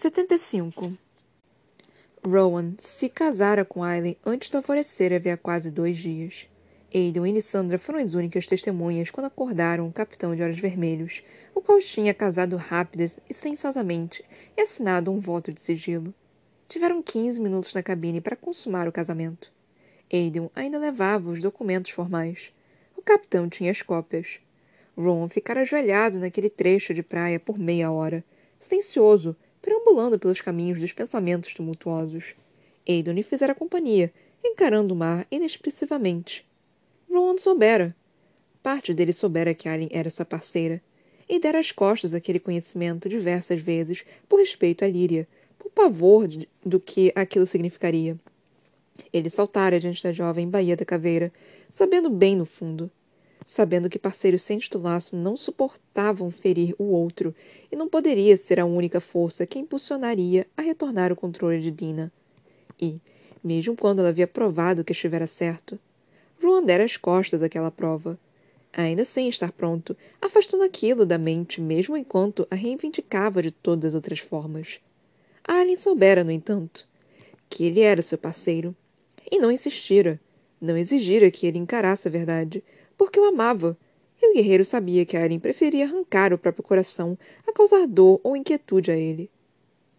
75. Rowan se casara com Aileen antes do alvorecer havia quase dois dias. Aidan e Lissandra foram as únicas testemunhas quando acordaram o capitão de Olhos Vermelhos, o qual tinha casado rápida e silenciosamente e assinado um voto de sigilo. Tiveram quinze minutos na cabine para consumar o casamento. Aidan ainda levava os documentos formais. O capitão tinha as cópias. Ron ficara ajoelhado naquele trecho de praia por meia hora, silencioso, perambulando pelos caminhos dos pensamentos tumultuosos. Aidan lhe fizera companhia, encarando o mar inexpressivamente. Rowan soubera. Parte dele soubera que Alien era sua parceira, e dera as costas àquele conhecimento diversas vezes por respeito a Líria, por pavor de, do que aquilo significaria. Ele saltara diante da jovem Baía da Caveira, sabendo bem no fundo sabendo que parceiros sem laço não suportavam ferir o outro e não poderia ser a única força que impulsionaria a retornar o controle de Dina. E, mesmo quando ela havia provado que estivera certo, Rowan dera as costas àquela prova. Ainda sem estar pronto, afastando aquilo da mente mesmo enquanto a reivindicava de todas as outras formas. Alien soubera, no entanto, que ele era seu parceiro, e não insistira, não exigira que ele encarasse a verdade, porque o amava. E o guerreiro sabia que Aren preferia arrancar o próprio coração a causar dor ou inquietude a ele.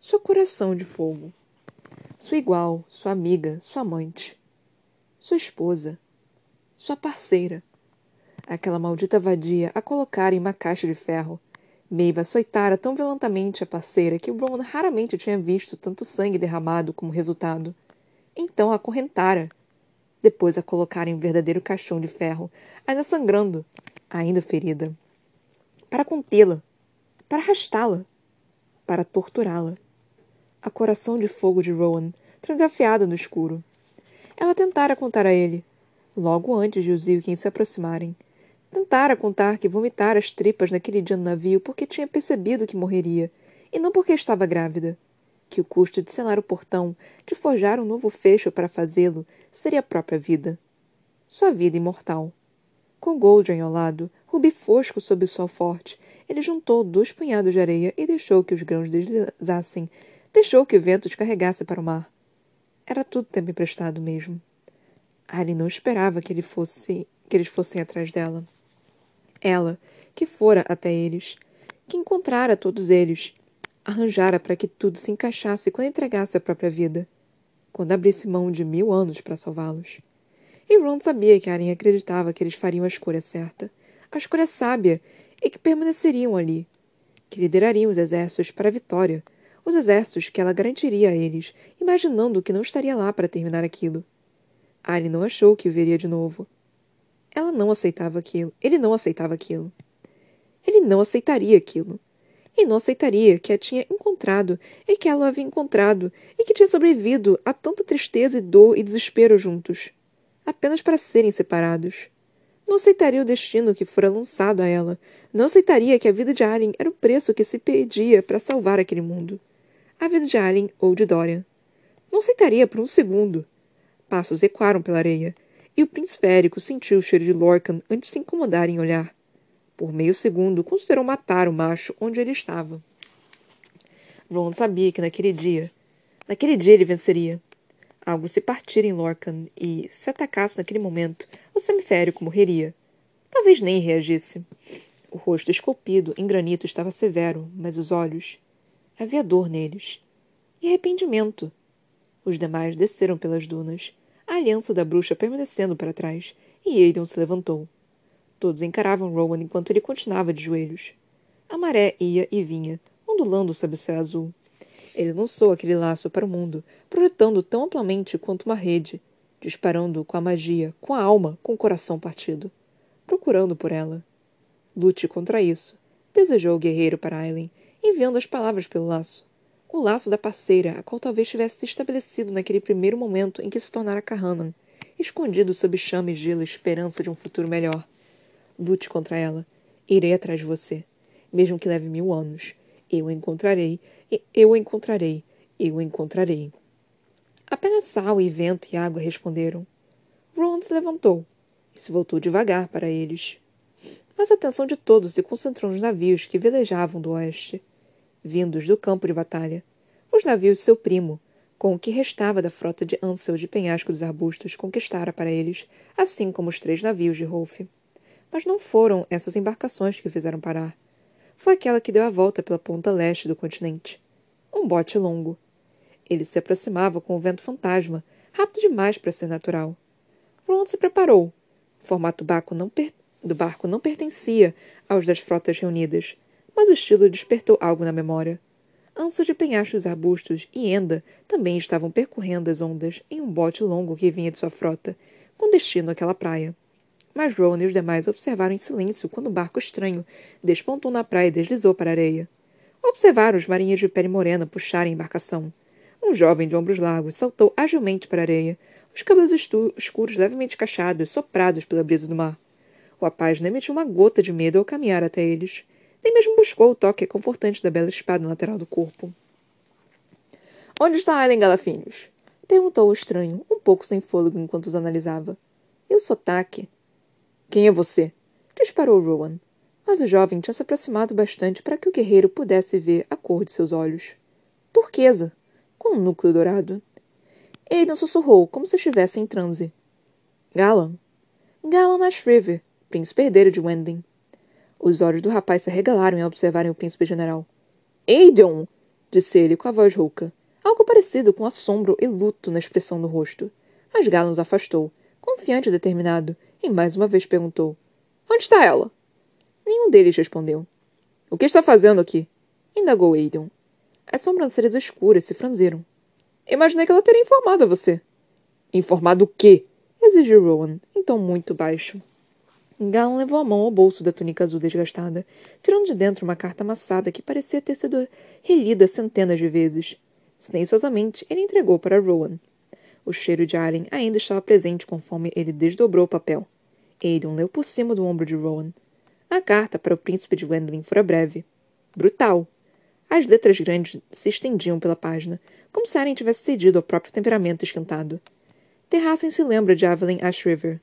Seu coração de fogo. Sua igual, sua amiga, sua amante. Sua esposa. Sua parceira. Aquela maldita vadia a colocar em uma caixa de ferro. Meiva açoitara tão violentamente a parceira que Rowan raramente tinha visto tanto sangue derramado como resultado. Então a acorrentara depois a colocara em um verdadeiro caixão de ferro, ainda sangrando, ainda ferida. Para contê-la, para arrastá-la, para torturá-la. A coração de fogo de Rowan, trancafiada no escuro. Ela tentara contar a ele, logo antes de os Ilkins se aproximarem. Tentara contar que vomitara as tripas naquele dia no navio porque tinha percebido que morreria, e não porque estava grávida que o custo de selar o portão, de forjar um novo fecho para fazê-lo, seria a própria vida. Sua vida imortal. Com Goldring ao lado, rubi fosco sob o sol forte, ele juntou dois punhados de areia e deixou que os grãos deslizassem, deixou que o vento descarregasse para o mar. Era tudo tempo emprestado mesmo. Ali não esperava que ele fosse que eles fossem atrás dela. Ela, que fora até eles, que encontrara todos eles, arranjara para que tudo se encaixasse quando entregasse a própria vida, quando abrisse mão de mil anos para salvá-los. E Ron sabia que Aren acreditava que eles fariam a escolha certa, a escolha sábia, e que permaneceriam ali, que liderariam os exércitos para a vitória, os exércitos que ela garantiria a eles, imaginando que não estaria lá para terminar aquilo. Aren não achou que o veria de novo. Ela não aceitava aquilo. Ele não aceitava aquilo. Ele não aceitaria aquilo e não aceitaria que a tinha encontrado e que ela havia encontrado e que tinha sobrevivido a tanta tristeza e dor e desespero juntos, apenas para serem separados. Não aceitaria o destino que fora lançado a ela. Não aceitaria que a vida de Alien era o preço que se pedia para salvar aquele mundo. A vida de Alien ou de Dorian. Não aceitaria por um segundo. Passos ecoaram pela areia, e o príncipe férico sentiu o cheiro de Lorcan antes de se incomodar em olhar. Por meio segundo, considerou matar o macho onde ele estava. Ron sabia que naquele dia, naquele dia ele venceria. Algo se partira em Lorcan e, se atacasse naquele momento, o semiférico morreria. Talvez nem reagisse. O rosto esculpido em granito estava severo, mas os olhos. Havia dor neles. E arrependimento. Os demais desceram pelas dunas, a aliança da bruxa permanecendo para trás, e Aiden se levantou. Todos encaravam Rowan enquanto ele continuava de joelhos. A maré ia e vinha, ondulando sob o céu azul. Ele lançou aquele laço para o mundo, projetando tão amplamente quanto uma rede, disparando com a magia, com a alma, com o coração partido, procurando por ela. Lute contra isso, desejou o guerreiro para Aileen, enviando as palavras pelo laço. O laço da parceira, a qual talvez tivesse se estabelecido naquele primeiro momento em que se tornara Kahanan, escondido sob chama e gelo esperança de um futuro melhor. Lute contra ela. Irei atrás de você. Mesmo que leve mil anos. Eu a encontrarei. Eu a encontrarei. Eu a encontrarei. Apenas sal e vento e água responderam. Ron se levantou e se voltou devagar para eles. Mas a atenção de todos se concentrou nos navios que velejavam do oeste, vindos do campo de batalha. os navios de seu primo, com o que restava da frota de Ansel de penhasco dos arbustos conquistara para eles, assim como os três navios de Rolf. Mas não foram essas embarcações que o fizeram parar. Foi aquela que deu a volta pela ponta leste do continente. Um bote longo. Ele se aproximava com o vento fantasma, rápido demais para ser natural. Ron se preparou. O formato não do barco não pertencia aos das frotas reunidas, mas o estilo despertou algo na memória. Ansos de penhascos arbustos e Enda também estavam percorrendo as ondas em um bote longo que vinha de sua frota, com destino àquela praia. Mas Rowan e os demais observaram em silêncio quando o barco estranho despontou na praia e deslizou para a areia. Observaram os marinheiros de pele morena puxarem a embarcação. Um jovem de ombros largos saltou agilmente para a areia, os cabelos escuros levemente cachados, soprados pela brisa do mar. O rapaz não emitiu uma gota de medo ao caminhar até eles. Nem mesmo buscou o toque confortante da bela espada lateral do corpo. Onde está Aileen Galafinhos? Perguntou o estranho, um pouco sem fôlego enquanto os analisava. E o sotaque? Quem é você? Disparou Rowan. Mas o jovem tinha se aproximado bastante para que o guerreiro pudesse ver a cor de seus olhos. Turquesa, com um núcleo dourado. Aiden sussurrou, como se estivesse em transe. Galan. Galan Ashriver, príncipe herdeiro de Wendling. Os olhos do rapaz se arregalaram em observarem o príncipe general. Aiden! disse ele com a voz rouca, algo parecido com assombro e luto na expressão do rosto. Mas Galan os afastou, confiante e determinado, e mais uma vez perguntou: Onde está ela? Nenhum deles respondeu. O que está fazendo aqui? indagou Aiden. As sobrancelhas escuras se franziram. Imaginei que ela teria informado a você. Informado o quê? exigiu Rowan, em tom muito baixo. Galen levou a mão ao bolso da túnica azul desgastada, tirando de dentro uma carta amassada que parecia ter sido relida centenas de vezes. Silenciosamente, ele entregou para Rowan. O cheiro de Allen ainda estava presente conforme ele desdobrou o papel. Aiden leu por cima do ombro de Rowan. A carta para o príncipe de Wendling fora breve. Brutal. As letras grandes se estendiam pela página, como se Aren tivesse cedido ao próprio temperamento esquentado. Terrassen se lembra de Evelyn Ashriver.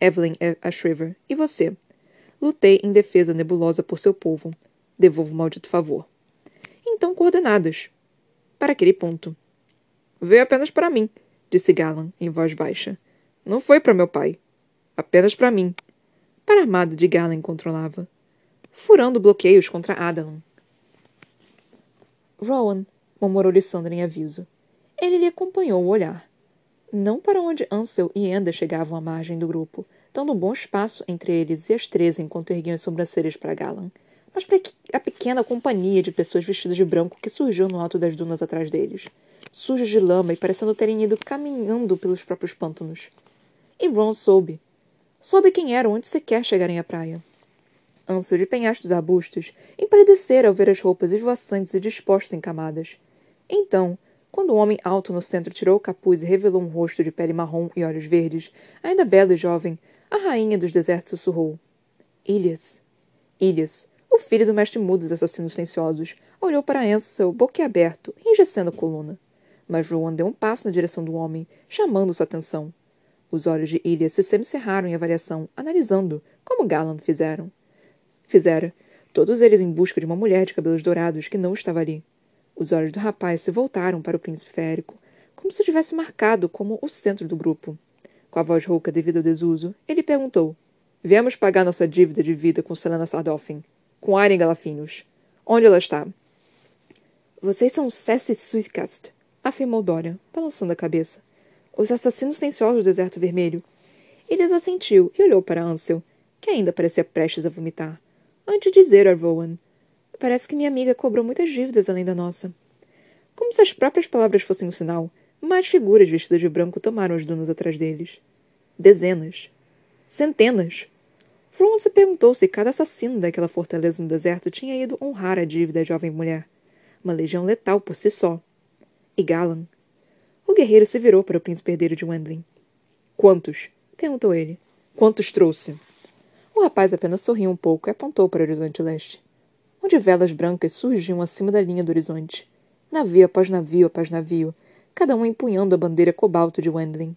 Evelyn Ashriver. E você? Lutei em defesa nebulosa por seu povo. Devolvo o maldito favor. Então, coordenadas. Para aquele ponto. Veio apenas para mim, disse Galan, em voz baixa. Não foi para meu pai. Apenas para mim. Para a armada de Galan controlava. Furando bloqueios contra Adalan. Rowan, murmurou Lissandra em aviso. Ele lhe acompanhou o olhar. Não para onde Ansel e Enda chegavam à margem do grupo, dando um bom espaço entre eles e as três enquanto erguiam as sobrancelhas para Galan, mas para a pequena companhia de pessoas vestidas de branco que surgiu no alto das dunas atrás deles, sujas de lama e parecendo terem ido caminhando pelos próprios pântanos. E Ron soube. Soube quem eram antes sequer chegarem à praia. Ansel de penhascos arbustos, empalidecera ao ver as roupas esvoaçantes e dispostas em camadas. Então, quando o homem alto no centro tirou o capuz e revelou um rosto de pele marrom e olhos verdes, ainda belo e jovem, a rainha dos desertos sussurrou. Ilhas. Ilhas, o filho do mestre mudo dos assassinos silenciosos, olhou para Ansel boquiaberto, enrijecendo a coluna. Mas Rowan deu um passo na direção do homem, chamando sua atenção. Os olhos de Ilhas se semicerraram em avaliação, analisando, como Galan fizeram fizera, todos eles em busca de uma mulher de cabelos dourados que não estava ali. Os olhos do rapaz se voltaram para o príncipe férico, como se tivesse marcado como o centro do grupo. Com a voz rouca devido ao desuso, ele perguntou: Viemos pagar nossa dívida de vida com Selena Sardoffin, com Airen Galafinhos. Onde ela está? Vocês são Cessi Suicast, afirmou Dorian, balançando a cabeça. Os assassinos silenciosos do Deserto Vermelho. Ele assentiu e olhou para Ansel, que ainda parecia prestes a vomitar antes de dizer a Rowan. Parece que minha amiga cobrou muitas dívidas além da nossa. Como se as próprias palavras fossem um sinal, mais figuras vestidas de branco tomaram as dunas atrás deles. Dezenas. Centenas. Rowan se perguntou se cada assassino daquela fortaleza no deserto tinha ido honrar a dívida da jovem mulher. Uma legião letal por si só. E Galan? O guerreiro se virou para o príncipe herdeiro de Wendling. Quantos? perguntou ele. Quantos trouxe? O rapaz apenas sorriu um pouco e apontou para o horizonte leste, onde velas brancas surgiam acima da linha do horizonte. Navio após navio após navio, cada um empunhando a bandeira cobalto de Wendling.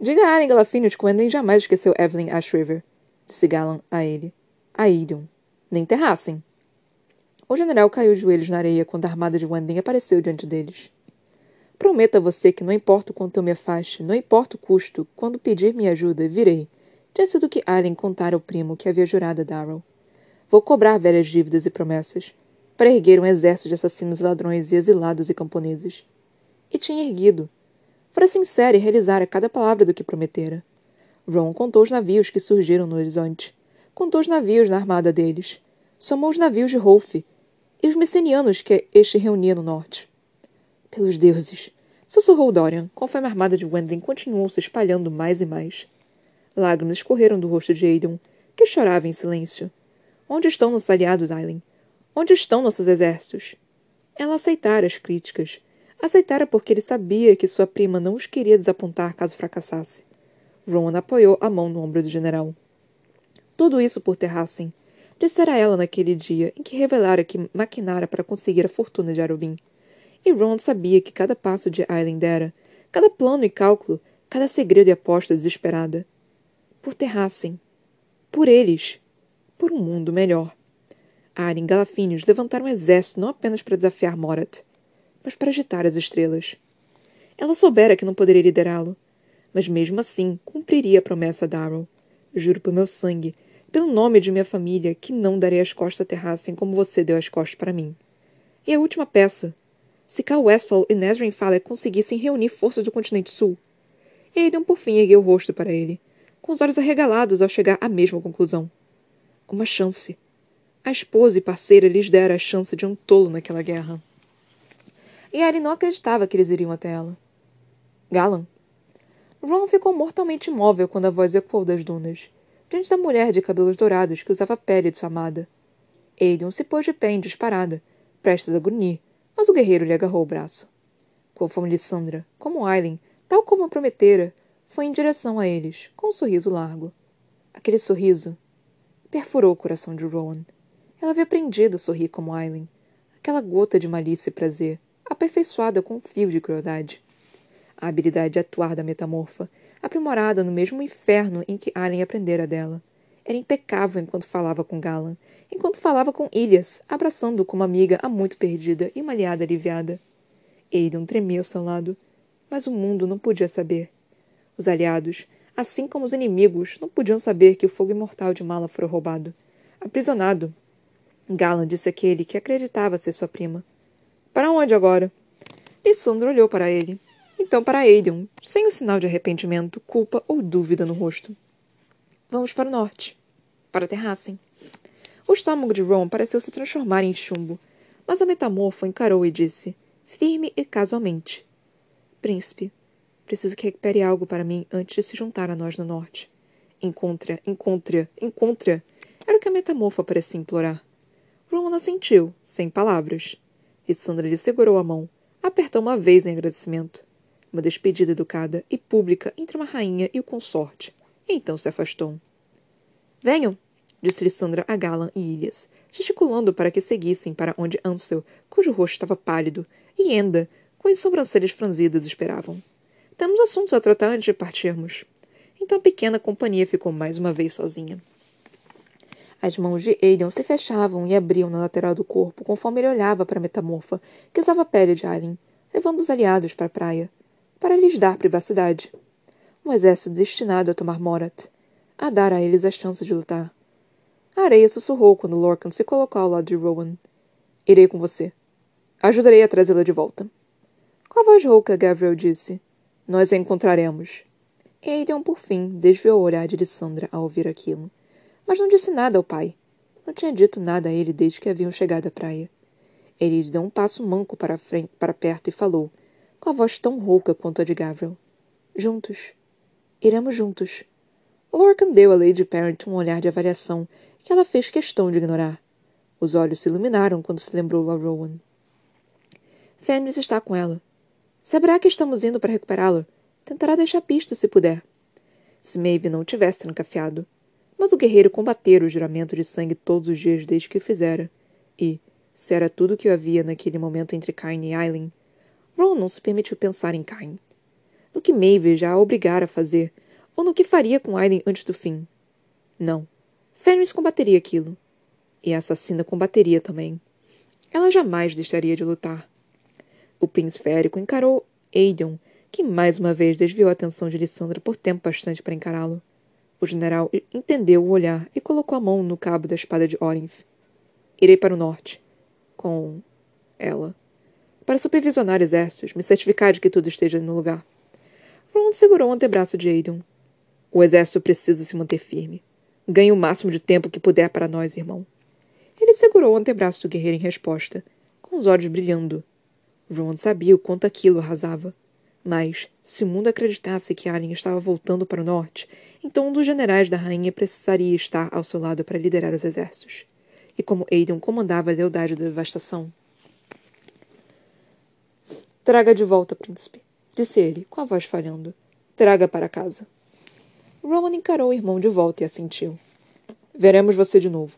Diga a Allen Galafinhos que Wendling jamais esqueceu Evelyn Ashriver, disse Galan a ele. A Irion. Nem terrassem. O general caiu de joelhos na areia quando a armada de Wendling apareceu diante deles. Prometo a você que não importa o quanto eu me afaste, não importa o custo, quando pedir minha ajuda, virei. Disse do que Aileen contara ao primo que havia jurado a Darrow. Vou cobrar velhas dívidas e promessas, para erguer um exército de assassinos e ladrões e exilados e camponeses. E tinha erguido. Fora sincera e realizara cada palavra do que prometera. Ron contou os navios que surgiram no horizonte. Contou os navios na armada deles. Somou os navios de Rolf e os messenianos que este reunia no norte. Pelos deuses! Sussurrou Dorian, conforme a armada de Wendling continuou se espalhando mais e mais. Lágrimas escorreram do rosto de Aidon, que chorava em silêncio. Onde estão nossos aliados, Aileen? Onde estão nossos exércitos? Ela aceitara as críticas. Aceitara porque ele sabia que sua prima não os queria desapontar caso fracassasse. Rowan apoiou a mão no ombro do general. Tudo isso por Terrassen. Dissera ela naquele dia em que revelara que maquinara para conseguir a fortuna de Arubin. E Ron sabia que cada passo de Aileen dera, cada plano e cálculo, cada segredo e aposta desesperada. Por Terrassen. Por eles. Por um mundo melhor. Aren e Galafinios levantaram um exército não apenas para desafiar Morat, mas para agitar as estrelas. Ela soubera que não poderia liderá-lo, mas mesmo assim cumpriria a promessa Darrow. Juro por meu sangue, pelo nome de minha família, que não darei as costas a Terrassen como você deu as costas para mim. E a última peça, se Cal Westphal e Nesrin Fowler conseguissem reunir forças do continente sul. Aiden, por fim, ergueu o rosto para ele, com os olhos arregalados ao chegar à mesma conclusão. Uma chance. A esposa e parceira lhes dera a chance de um tolo naquela guerra. E Ari não acreditava que eles iriam até ela. Galan. Ron ficou mortalmente imóvel quando a voz ecoou das dunas, diante da mulher de cabelos dourados que usava a pele de sua amada. Aiden se pôs de pé em disparada, prestes a grunhir, mas o guerreiro lhe agarrou o braço. Conforme Lissandra, como Aileen, tal como a prometera, foi em direção a eles, com um sorriso largo. Aquele sorriso perfurou o coração de Rowan. Ela havia aprendido a sorrir como Aileen, aquela gota de malícia e prazer, aperfeiçoada com um fio de crueldade. A habilidade de atuar da metamorfa, aprimorada no mesmo inferno em que Aileen aprendera dela, era impecável enquanto falava com Galan, enquanto falava com Ilias, abraçando-o como amiga há muito perdida e uma aliada aliviada. Aidan tremia ao seu lado, mas o mundo não podia saber. Os aliados, assim como os inimigos, não podiam saber que o fogo imortal de Mala fora roubado, aprisionado. Galan disse àquele que acreditava ser sua prima. Para onde agora? Lissandra olhou para ele. Então para Aidan, sem o sinal de arrependimento, culpa ou dúvida no rosto. Vamos para o norte. Para Terrassen. O estômago de Ron pareceu se transformar em chumbo, mas a metamorfo encarou e disse, firme e casualmente: Príncipe, preciso que recupere algo para mim antes de se juntar a nós no norte. Encontre-a, encontre-a, encontre-a. Era o que a metamorfa parecia implorar. Ron assentiu, sem palavras. E Sandra lhe segurou a mão, apertou uma vez em agradecimento. Uma despedida educada e pública entre uma rainha e o consorte. Então se afastou. Venham, disse Lissandra a Galan e Ilias, gesticulando para que seguissem para onde Ansel, cujo rosto estava pálido, e Enda, com as sobrancelhas franzidas, esperavam. Temos assuntos a tratar antes de partirmos. Então a pequena companhia ficou mais uma vez sozinha. As mãos de Aiden se fechavam e abriam na lateral do corpo conforme ele olhava para a metamorfa, que usava a pele de Aileen, levando os aliados para a praia, para lhes dar privacidade. Um exército destinado a tomar Morat, a dar a eles a chance de lutar. A areia sussurrou quando Lorcan se colocou ao lado de Rowan. Irei com você. Ajudarei a trazê-la de volta. Com a voz rouca, Gabriel disse. Nós a encontraremos. Aiden, por fim, desviou o olhar de Lissandra ao ouvir aquilo. Mas não disse nada ao pai. Não tinha dito nada a ele desde que haviam chegado à praia. Ele deu um passo manco para, frente, para perto e falou, com a voz tão rouca quanto a de Gabriel. Juntos. Iremos juntos. Lorcan deu a Lady Parent um olhar de avaliação que ela fez questão de ignorar. Os olhos se iluminaram quando se lembrou a Rowan. Fenris está com ela. Saberá que estamos indo para recuperá-la. Tentará deixar pista se puder. Se Maeve não tivesse trancafiado. Mas o guerreiro combatera o juramento de sangue todos os dias desde que o fizera. E, se era tudo o que havia naquele momento entre Cain e Aileen, Ron não se permitiu pensar em Cain. No que Maeve já a obrigara a fazer, ou no que faria com Aileen antes do fim. Não. Fenris combateria aquilo. E a assassina combateria também. Ela jamais deixaria de lutar. O príncipe Érico encarou Aedeon, que mais uma vez desviou a atenção de Lissandra por tempo bastante para encará-lo. O general entendeu o olhar e colocou a mão no cabo da espada de Orinth. Irei para o norte. Com ela. Para supervisionar exércitos, me certificar de que tudo esteja no lugar. Ron segurou o antebraço de Aedeon. O exército precisa se manter firme. Ganhe o máximo de tempo que puder para nós, irmão. Ele segurou o antebraço do guerreiro em resposta, com os olhos brilhando. Ron sabia o quanto aquilo arrasava. Mas, se o mundo acreditasse que Alien estava voltando para o norte, então um dos generais da rainha precisaria estar ao seu lado para liderar os exércitos. E como Aiden comandava a lealdade da devastação. Traga de volta, príncipe, disse ele, com a voz falhando. Traga para casa. Roman encarou o irmão de volta e assentiu. Veremos você de novo.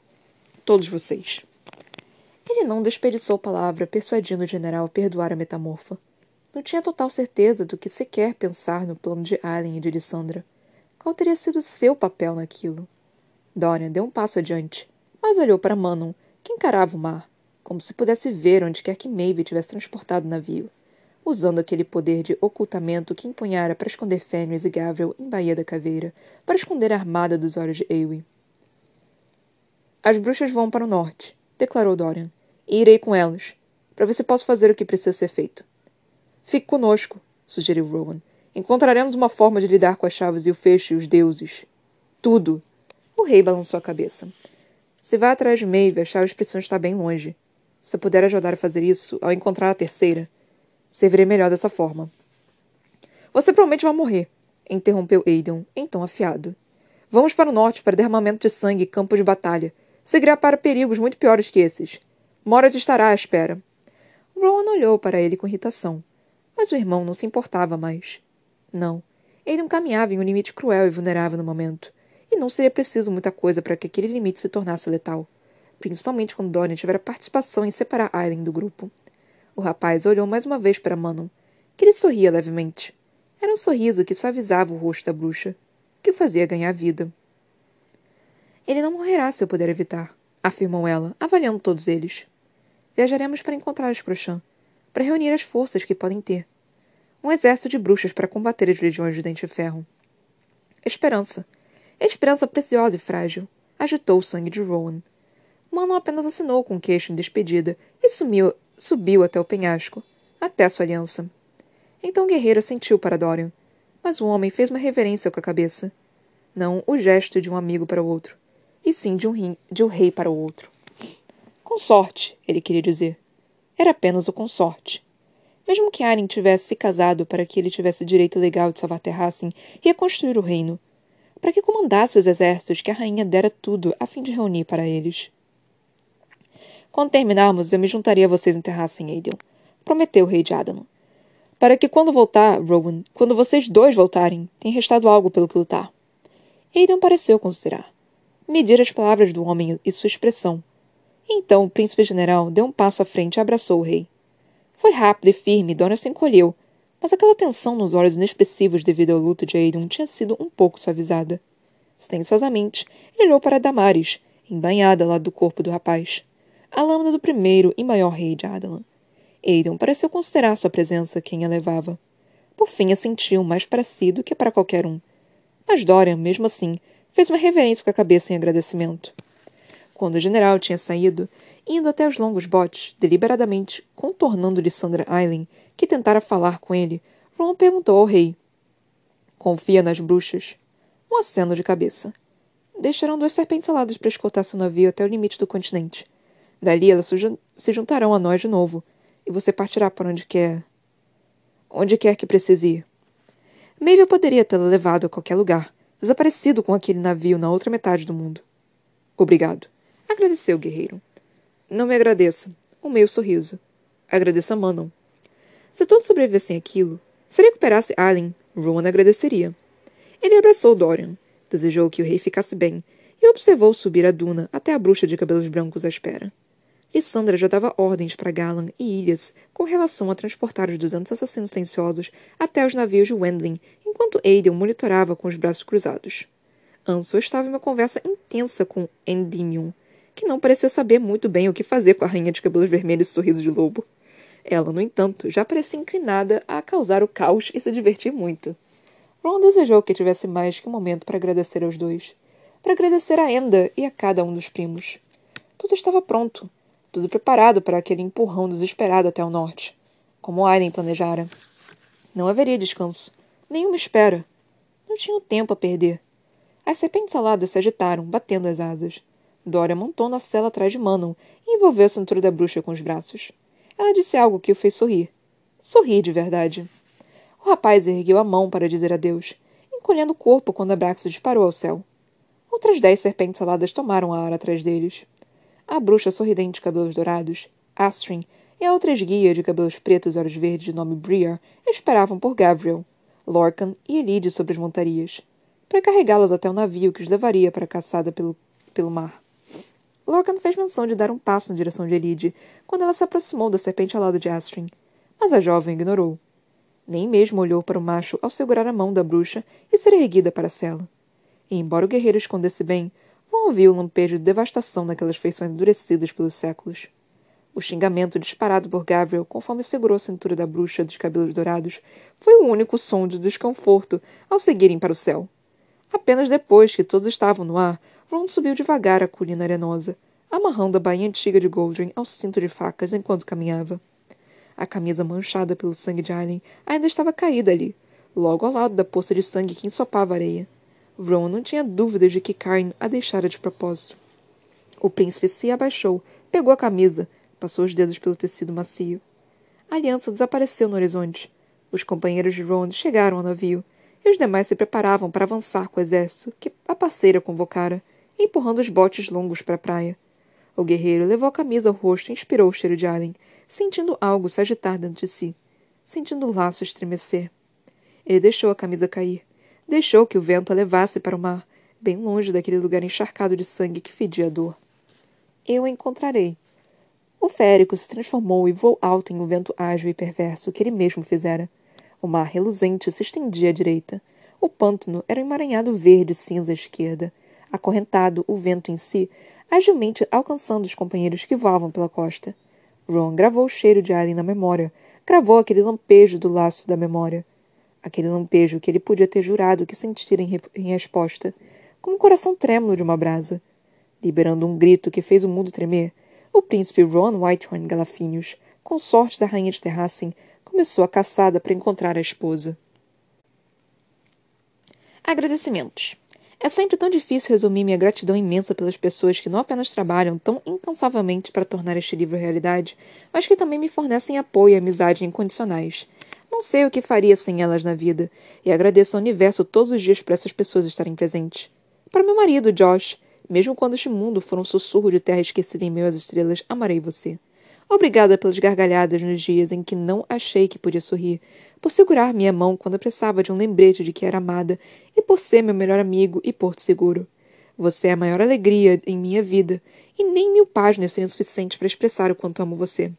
Todos vocês. Ele não desperdiçou palavra persuadindo o general a perdoar a metamorfa. Não tinha total certeza do que sequer pensar no plano de Allen e de Lissandra. Qual teria sido seu papel naquilo? Dorian deu um passo adiante, mas olhou para Manon, que encarava o mar, como se pudesse ver onde quer que Maeve tivesse transportado o navio, usando aquele poder de ocultamento que empunhara para esconder Fenris e Gavril em Baía da Caveira, para esconder a armada dos olhos de Eowyn. As bruxas vão para o norte, declarou Dorian, e irei com elas, para ver se posso fazer o que precisa ser feito. Fique conosco, sugeriu Rowan. Encontraremos uma forma de lidar com as chaves e o fecho e os deuses. Tudo. O rei balançou a cabeça. Se vá atrás de Maeve, a chave expressão está bem longe. Se eu puder ajudar a fazer isso, ao encontrar a terceira, servirei melhor dessa forma. Você provavelmente vai morrer, interrompeu Aiden, em tom afiado. Vamos para o norte para derramamento de sangue e campo de batalha. Seguirá para perigos muito piores que esses. Morat estará à espera. Rowan olhou para ele com irritação. Mas o irmão não se importava mais. Não. Ele não caminhava em um limite cruel e vulnerável no momento. E não seria preciso muita coisa para que aquele limite se tornasse letal. Principalmente quando Dorian tivera participação em separar Aileen do grupo. O rapaz olhou mais uma vez para Manon, que lhe sorria levemente. Era um sorriso que suavizava o rosto da bruxa, que o fazia ganhar vida. Ele não morrerá se eu puder evitar, afirmou ela, avaliando todos eles. Viajaremos para encontrar os Crochã para reunir as forças que podem ter. Um exército de bruxas para combater as legiões de Dente de Ferro. Esperança. Esperança preciosa e frágil. Agitou o sangue de Rowan. Manon apenas assinou com o queixo em despedida e sumiu, subiu até o penhasco, até sua aliança. Então Guerreira sentiu para Dorian, mas o homem fez uma reverência com a cabeça. Não o gesto de um amigo para o outro, e sim de um, rim, de um rei para o outro. Com sorte, ele queria dizer. Era apenas o consorte. Mesmo que Aren tivesse se casado para que ele tivesse direito legal de salvar Terrassin e reconstruir o reino, para que comandasse os exércitos que a rainha dera tudo a fim de reunir para eles. Quando terminarmos, eu me juntaria a vocês em Terrassin, Aiden, prometeu o rei de Adalan. Para que quando voltar, Rowan, quando vocês dois voltarem, tenha restado algo pelo que lutar. Aiden pareceu considerar. Medir as palavras do homem e sua expressão, então o príncipe general deu um passo à frente e abraçou o rei. Foi rápido e firme e Dona se encolheu, mas aquela tensão nos olhos inexpressivos devido ao luto de Aiden tinha sido um pouco suavizada. Silenciosamente, ele olhou para Damaris, embanhada ao lado do corpo do rapaz. A lâmina do primeiro e maior rei de Adalan. Aiden pareceu considerar sua presença quem a levava. Por fim, a sentiu mais para si do que para qualquer um. Mas Dorian, mesmo assim, fez uma reverência com a cabeça em agradecimento. Quando o general tinha saído, indo até os longos botes, deliberadamente contornando Lissandra Aileen, que tentara falar com ele, Ron perguntou ao rei. Confia nas bruxas? Um aceno de cabeça. Deixarão duas serpentes aladas para escoltar seu navio até o limite do continente. Dali elas se juntarão a nós de novo, e você partirá para onde quer. onde quer que precise ir. Maeve poderia tê-la levado a qualquer lugar, desaparecido com aquele navio na outra metade do mundo. Obrigado. Agradeceu o guerreiro. Não me agradeça. Um meio sorriso. Agradeça Manon. Se todos sobrevivessem aquilo, se recuperasse Allen, Rowan agradeceria. Ele abraçou Dorian, desejou que o rei ficasse bem e observou subir a duna até a bruxa de cabelos brancos à espera. Lissandra já dava ordens para Galan e Ilhas com relação a transportar os duzentos assassinos silenciosos até os navios de Wendling, enquanto Aiden monitorava com os braços cruzados. Ansel estava em uma conversa intensa com Endymion, que não parecia saber muito bem o que fazer com a rainha de cabelos vermelhos e sorriso de lobo. Ela, no entanto, já parecia inclinada a causar o caos e se divertir muito. Ron desejou que tivesse mais que um momento para agradecer aos dois. Para agradecer a Enda e a cada um dos primos. Tudo estava pronto. Tudo preparado para aquele empurrão desesperado até o norte. Como Aiden planejara. Não haveria descanso. Nenhuma espera. Não tinham tempo a perder. As serpentes aladas se agitaram, batendo as asas. Dora montou na cela atrás de Manon e envolveu a cintura da bruxa com os braços. Ela disse algo que o fez sorrir. Sorrir de verdade. O rapaz ergueu a mão para dizer adeus, encolhendo o corpo quando Abraxo disparou ao céu. Outras dez serpentes aladas tomaram a ar atrás deles. A bruxa sorridente de cabelos dourados, Astrid, e a outra esguia de cabelos pretos e olhos verdes de nome Briar esperavam por Gavriel, Lorcan e Elide sobre as montarias, para carregá-los até o navio que os levaria para a caçada pelo, pelo mar. Lorcan fez menção de dar um passo na direção de Elide quando ela se aproximou da serpente alada de Astrid, mas a jovem ignorou. Nem mesmo olhou para o macho ao segurar a mão da bruxa e ser erguida para a cela. E, embora o guerreiro escondesse bem, Ron ouviu o lampejo de devastação naquelas feições endurecidas pelos séculos. O xingamento disparado por Gabriel conforme segurou a cintura da bruxa dos cabelos dourados foi o único som de desconforto ao seguirem para o céu. Apenas depois que todos estavam no ar, Ron subiu devagar a colina arenosa, amarrando a bainha antiga de Goldring ao cinto de facas enquanto caminhava. A camisa manchada pelo sangue de Aileen ainda estava caída ali, logo ao lado da poça de sangue que ensopava a areia. Ron não tinha dúvidas de que Karen a deixara de propósito. O príncipe se abaixou, pegou a camisa, Passou os dedos pelo tecido macio. A aliança desapareceu no horizonte. Os companheiros de Ron chegaram ao navio, e os demais se preparavam para avançar com o exército que a parceira convocara, empurrando os botes longos para a praia. O guerreiro levou a camisa ao rosto e inspirou o cheiro de Allen, sentindo algo se agitar dentro de si, sentindo o laço estremecer. Ele deixou a camisa cair, deixou que o vento a levasse para o mar, bem longe daquele lugar encharcado de sangue que fedia a dor. Eu a encontrarei, o férico se transformou e voou alto em um vento ágil e perverso que ele mesmo fizera. O mar reluzente se estendia à direita. O pântano era um emaranhado verde cinza à esquerda. Acorrentado, o vento em si, agilmente alcançando os companheiros que voavam pela costa. Ron gravou o cheiro de Alien na memória, gravou aquele lampejo do laço da memória. Aquele lampejo que ele podia ter jurado que sentira em, em resposta, como o coração trêmulo de uma brasa. Liberando um grito que fez o mundo tremer, o príncipe Ron Whitehorn Galafinius, consorte da rainha de Terrassen, começou a caçada para encontrar a esposa. Agradecimentos. É sempre tão difícil resumir minha gratidão imensa pelas pessoas que não apenas trabalham tão incansavelmente para tornar este livro realidade, mas que também me fornecem apoio e amizade incondicionais. Não sei o que faria sem elas na vida, e agradeço ao universo todos os dias por essas pessoas estarem presentes. Para meu marido, Josh, mesmo quando este mundo for um sussurro de terra esquecida em meio às estrelas, amarei você. Obrigada pelas gargalhadas nos dias em que não achei que podia sorrir, por segurar minha mão quando precisava de um lembrete de que era amada, e por ser meu melhor amigo e porto seguro. Você é a maior alegria em minha vida, e nem mil páginas seriam suficientes para expressar o quanto amo você.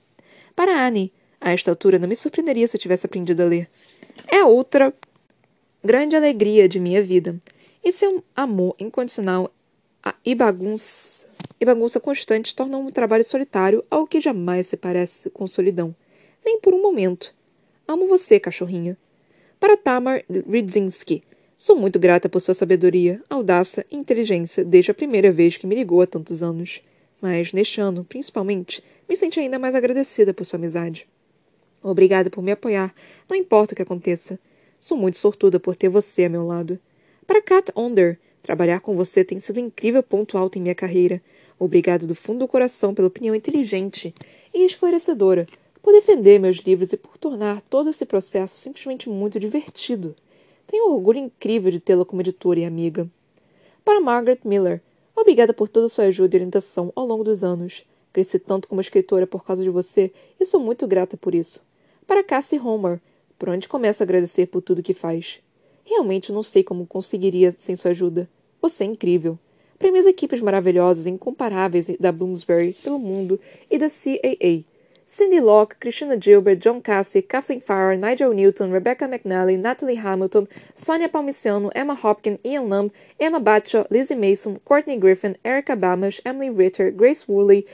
Para Annie, a esta altura não me surpreenderia se eu tivesse aprendido a ler. É outra grande alegria de minha vida. E seu amor incondicional e bagunça, e bagunça constante tornam um trabalho solitário algo que jamais se parece com solidão. Nem por um momento. Amo você, cachorrinha. Para Tamar Ridzinski, sou muito grata por sua sabedoria, audácia e inteligência desde a primeira vez que me ligou há tantos anos. Mas, neste ano, principalmente, me senti ainda mais agradecida por sua amizade. Obrigada por me apoiar, não importa o que aconteça. Sou muito sortuda por ter você a meu lado. Para Kat Onder, Trabalhar com você tem sido um incrível ponto alto em minha carreira. Obrigado do fundo do coração pela opinião inteligente e esclarecedora, por defender meus livros e por tornar todo esse processo simplesmente muito divertido. Tenho um orgulho incrível de tê-la como editora e amiga. Para Margaret Miller, obrigada por toda a sua ajuda e orientação ao longo dos anos. Cresci tanto como escritora por causa de você e sou muito grata por isso. Para Cassie Homer, por onde começo a agradecer por tudo que faz. Realmente não sei como conseguiria sem sua ajuda. Você é incrível. Para minhas equipes maravilhosas e incomparáveis da Bloomsbury pelo mundo e da CAA. Cindy Locke, Christina Gilbert, John Cassie, Kathleen Farrer, Nigel Newton, Rebecca McNally, Natalie Hamilton, Sonia Palmiciano, Emma Hopkins, Ian Lamb, Emma Batcho, Lizzie Mason, Courtney Griffin, Erica Bamish, Emily Ritter, Grace Woolley,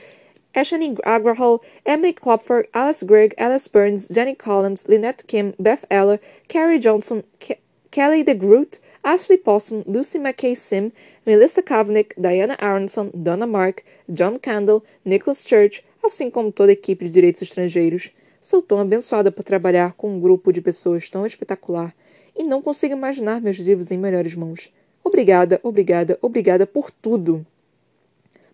Ashani Agarhal, Emily Klopfer, Alice Gregg, Alice Burns, Jenny Collins, Lynette Kim, Beth Eller, Carrie Johnson, Ke Kelly DeGroot, Ashley Posson, Lucy McKay Sim, Melissa Kavnick, Diana Aronson, Donna Mark, John Candle, Nicholas Church, assim como toda a equipe de direitos estrangeiros. Sou tão abençoada por trabalhar com um grupo de pessoas tão espetacular e não consigo imaginar meus livros em melhores mãos. Obrigada, obrigada, obrigada por tudo.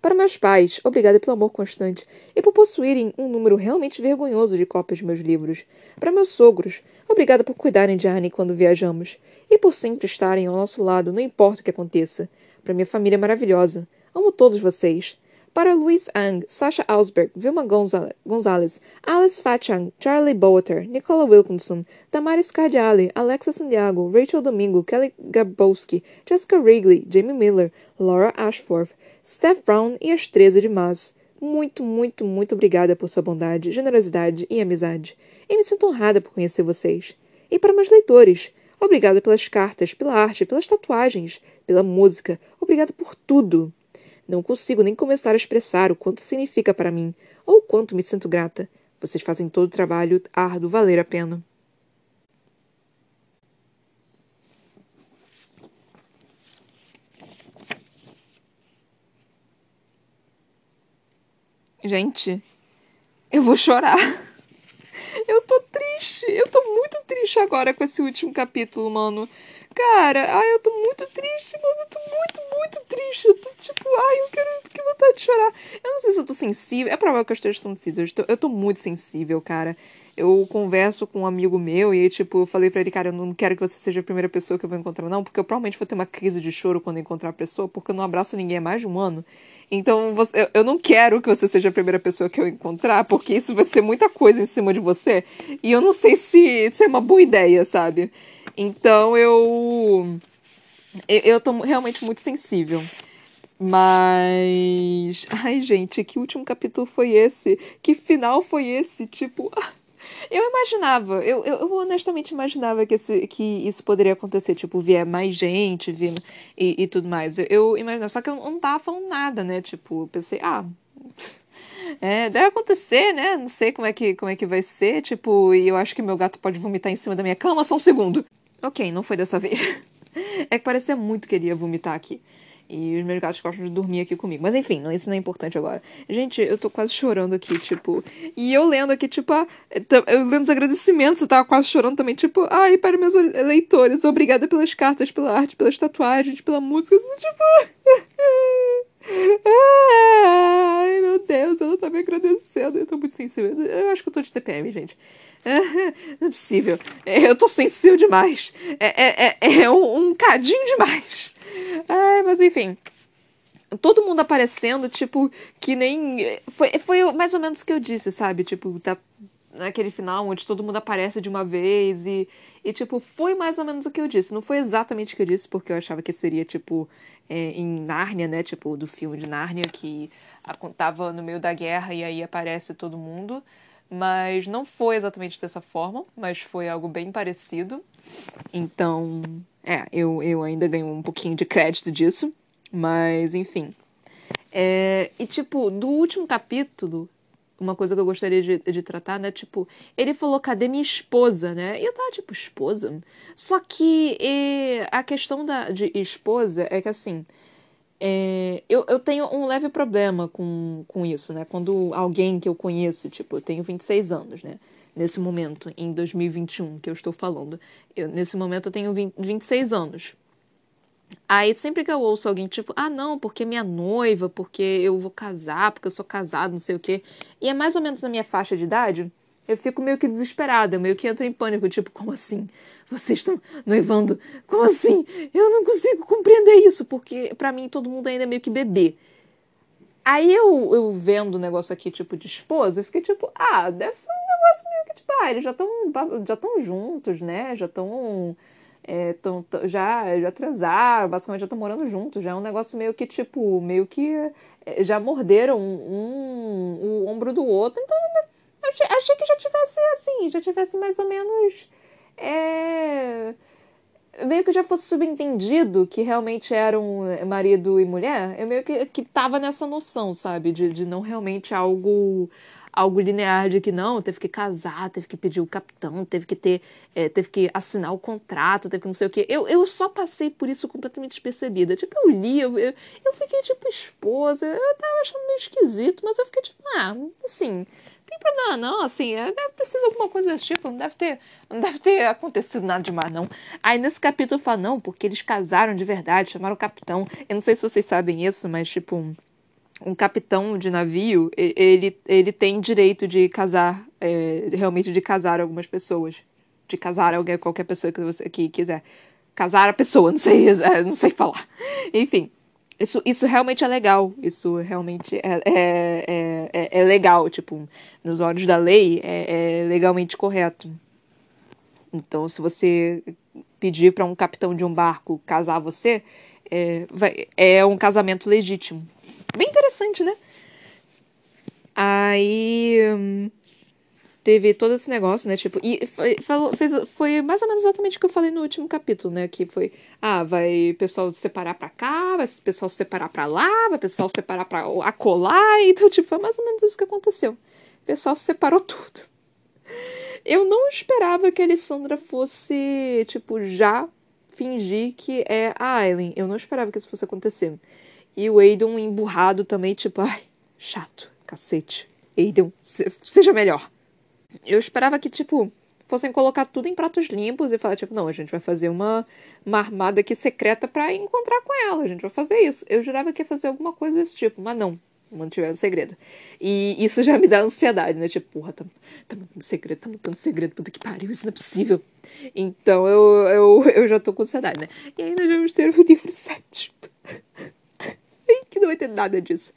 Para meus pais, obrigada pelo amor constante e por possuírem um número realmente vergonhoso de cópias de meus livros. Para meus sogros, obrigada por cuidarem de Anne quando viajamos e por sempre estarem ao nosso lado, não importa o que aconteça. Para minha família maravilhosa, amo todos vocês. Para Luiz Ang, Sasha Ausberg, Vilma Gonzalez, Alice Fatchang, Charlie Bowater, Nicola Wilkinson, Damaris Cardiali, Alexa Santiago, Rachel Domingo, Kelly Gabowski, Jessica Wrigley, Jamie Miller, Laura Ashforth, Steph Brown e as 13 de Mas. Muito, muito, muito obrigada por sua bondade, generosidade e amizade. E me sinto honrada por conhecer vocês. E para meus leitores, obrigada pelas cartas, pela arte, pelas tatuagens, pela música. Obrigada por tudo. Não consigo nem começar a expressar o quanto significa para mim, ou o quanto me sinto grata. Vocês fazem todo o trabalho árduo valer a pena. Gente, eu vou chorar. Eu tô triste. Eu tô muito triste agora com esse último capítulo, mano. Cara, ai, eu tô muito triste, mano. Eu tô muito, muito triste. Eu tô tipo, ai, eu quero que vontade de chorar. Eu não sei se eu tô sensível. É provável que eu esteja sensível. Eu tô, eu tô muito sensível, cara eu converso com um amigo meu e, tipo, eu falei para ele, cara, eu não quero que você seja a primeira pessoa que eu vou encontrar, não, porque eu provavelmente vou ter uma crise de choro quando encontrar a pessoa, porque eu não abraço ninguém há mais de um ano. Então, você, eu não quero que você seja a primeira pessoa que eu encontrar, porque isso vai ser muita coisa em cima de você. E eu não sei se, se é uma boa ideia, sabe? Então, eu. Eu, eu tô realmente muito sensível. Mas. Ai, gente, que último capítulo foi esse? Que final foi esse? Tipo. Eu imaginava, eu, eu, eu, honestamente imaginava que, esse, que isso poderia acontecer, tipo, vier mais gente, vir e, e tudo mais. Eu, eu imaginava, só que eu não tava falando nada, né? Tipo, eu pensei, ah. É, deve acontecer, né? Não sei como é que, como é que vai ser, tipo, e eu acho que meu gato pode vomitar em cima da minha cama, só um segundo. Ok, não foi dessa vez. É que parecia muito que ele ia vomitar aqui. E os meus gatos gostam de dormir aqui comigo. Mas enfim, não, isso não é importante agora. Gente, eu tô quase chorando aqui, tipo. E eu lendo aqui, tipo, ah, eu lendo os agradecimentos, eu tava quase chorando também, tipo, ai, para meus leitores, obrigada pelas cartas, pela arte, pelas tatuagens, pela música. Assim, tipo. ai, meu Deus, ela tá me agradecendo. Eu tô muito sensível. Eu acho que eu tô de TPM, gente. Não é possível. Eu tô sensível demais. É, é, é, é um, um cadinho demais. Ai, mas enfim. Todo mundo aparecendo, tipo, que nem. Foi, foi mais ou menos o que eu disse, sabe? Tipo, tá naquele final onde todo mundo aparece de uma vez e, e, tipo, foi mais ou menos o que eu disse. Não foi exatamente o que eu disse, porque eu achava que seria, tipo, é, em Nárnia, né? Tipo, do filme de Nárnia, que tava no meio da guerra e aí aparece todo mundo. Mas não foi exatamente dessa forma, mas foi algo bem parecido. Então, é, eu, eu ainda ganho um pouquinho de crédito disso, mas enfim. É, e tipo, do último capítulo, uma coisa que eu gostaria de, de tratar, né? Tipo, ele falou, cadê minha esposa, né? E eu tava tipo, esposa? Só que e, a questão da, de esposa é que assim. É, eu, eu tenho um leve problema com, com isso, né? Quando alguém que eu conheço, tipo, eu tenho 26 anos, né? nesse momento, em 2021, que eu estou falando. Eu, nesse momento eu tenho 20, 26 anos. Aí sempre que eu ouço alguém tipo, ah não, porque minha noiva, porque eu vou casar, porque eu sou casado, não sei o quê, e é mais ou menos na minha faixa de idade, eu fico meio que desesperada, eu meio que entro em pânico, tipo, como assim? Vocês estão noivando? Como assim? Eu não consigo compreender isso, porque para mim todo mundo ainda é meio que bebê. Aí eu, eu vendo o negócio aqui, tipo, de esposa, eu fiquei tipo, ah, deve ser um negócio meio que, tipo, ah, eles já estão já tão juntos, né? Já estão. É, tão, já, já transaram, basicamente já estão morando juntos. Já é um negócio meio que, tipo, meio que é, já morderam um, um, o ombro do outro. Então, achei, achei que já tivesse assim, já tivesse mais ou menos. É meio que já fosse subentendido que realmente eram marido e mulher, eu meio que, que tava nessa noção, sabe? De, de não realmente algo algo linear de que não, teve que casar, teve que pedir o capitão, teve que ter, é, teve que assinar o contrato, teve que não sei o quê. Eu, eu só passei por isso completamente despercebida. Tipo, eu li, eu, eu, eu fiquei tipo esposa, eu tava achando meio esquisito, mas eu fiquei tipo, ah, assim, tem problema não, assim, é, deve ter sido alguma coisa desse tipo, não deve ter, não deve ter acontecido nada demais, não. Aí nesse capítulo fala, não, porque eles casaram de verdade, chamaram o capitão. Eu não sei se vocês sabem isso, mas tipo, um capitão de navio, ele, ele tem direito de casar, é, realmente de casar algumas pessoas. De casar alguém, qualquer pessoa que você que quiser. Casar a pessoa, não sei, não sei falar. Enfim, isso, isso realmente é legal. Isso realmente é, é, é, é legal. Tipo, nos olhos da lei, é, é legalmente correto. Então, se você pedir para um capitão de um barco casar você, é, vai, é um casamento legítimo. Bem interessante, né? Aí. Hum, teve todo esse negócio, né? Tipo, e foi, falou, fez, foi mais ou menos exatamente o que eu falei no último capítulo, né? Que foi, ah, vai pessoal se separar pra cá, vai pessoal se separar pra lá, vai pessoal se separar pra acolá. Então, tipo, foi mais ou menos isso que aconteceu. O pessoal se separou tudo. Eu não esperava que a Alessandra fosse, tipo, já fingir que é a Aileen. Eu não esperava que isso fosse acontecer. E o Aiden emburrado também, tipo, ai, chato, cacete. Aiden, seja melhor. Eu esperava que, tipo, fossem colocar tudo em pratos limpos e falar, tipo, não, a gente vai fazer uma, uma armada aqui secreta para encontrar com ela, a gente vai fazer isso. Eu jurava que ia fazer alguma coisa desse tipo, mas não. Mantiveram o segredo. E isso já me dá ansiedade, né? Tipo, porra, tá, tá mantendo segredo, tá mantendo segredo, puta que pariu, isso não é possível. Então eu, eu, eu já tô com ansiedade, né? E nós vamos ter o livro 7. Que não vai ter nada disso.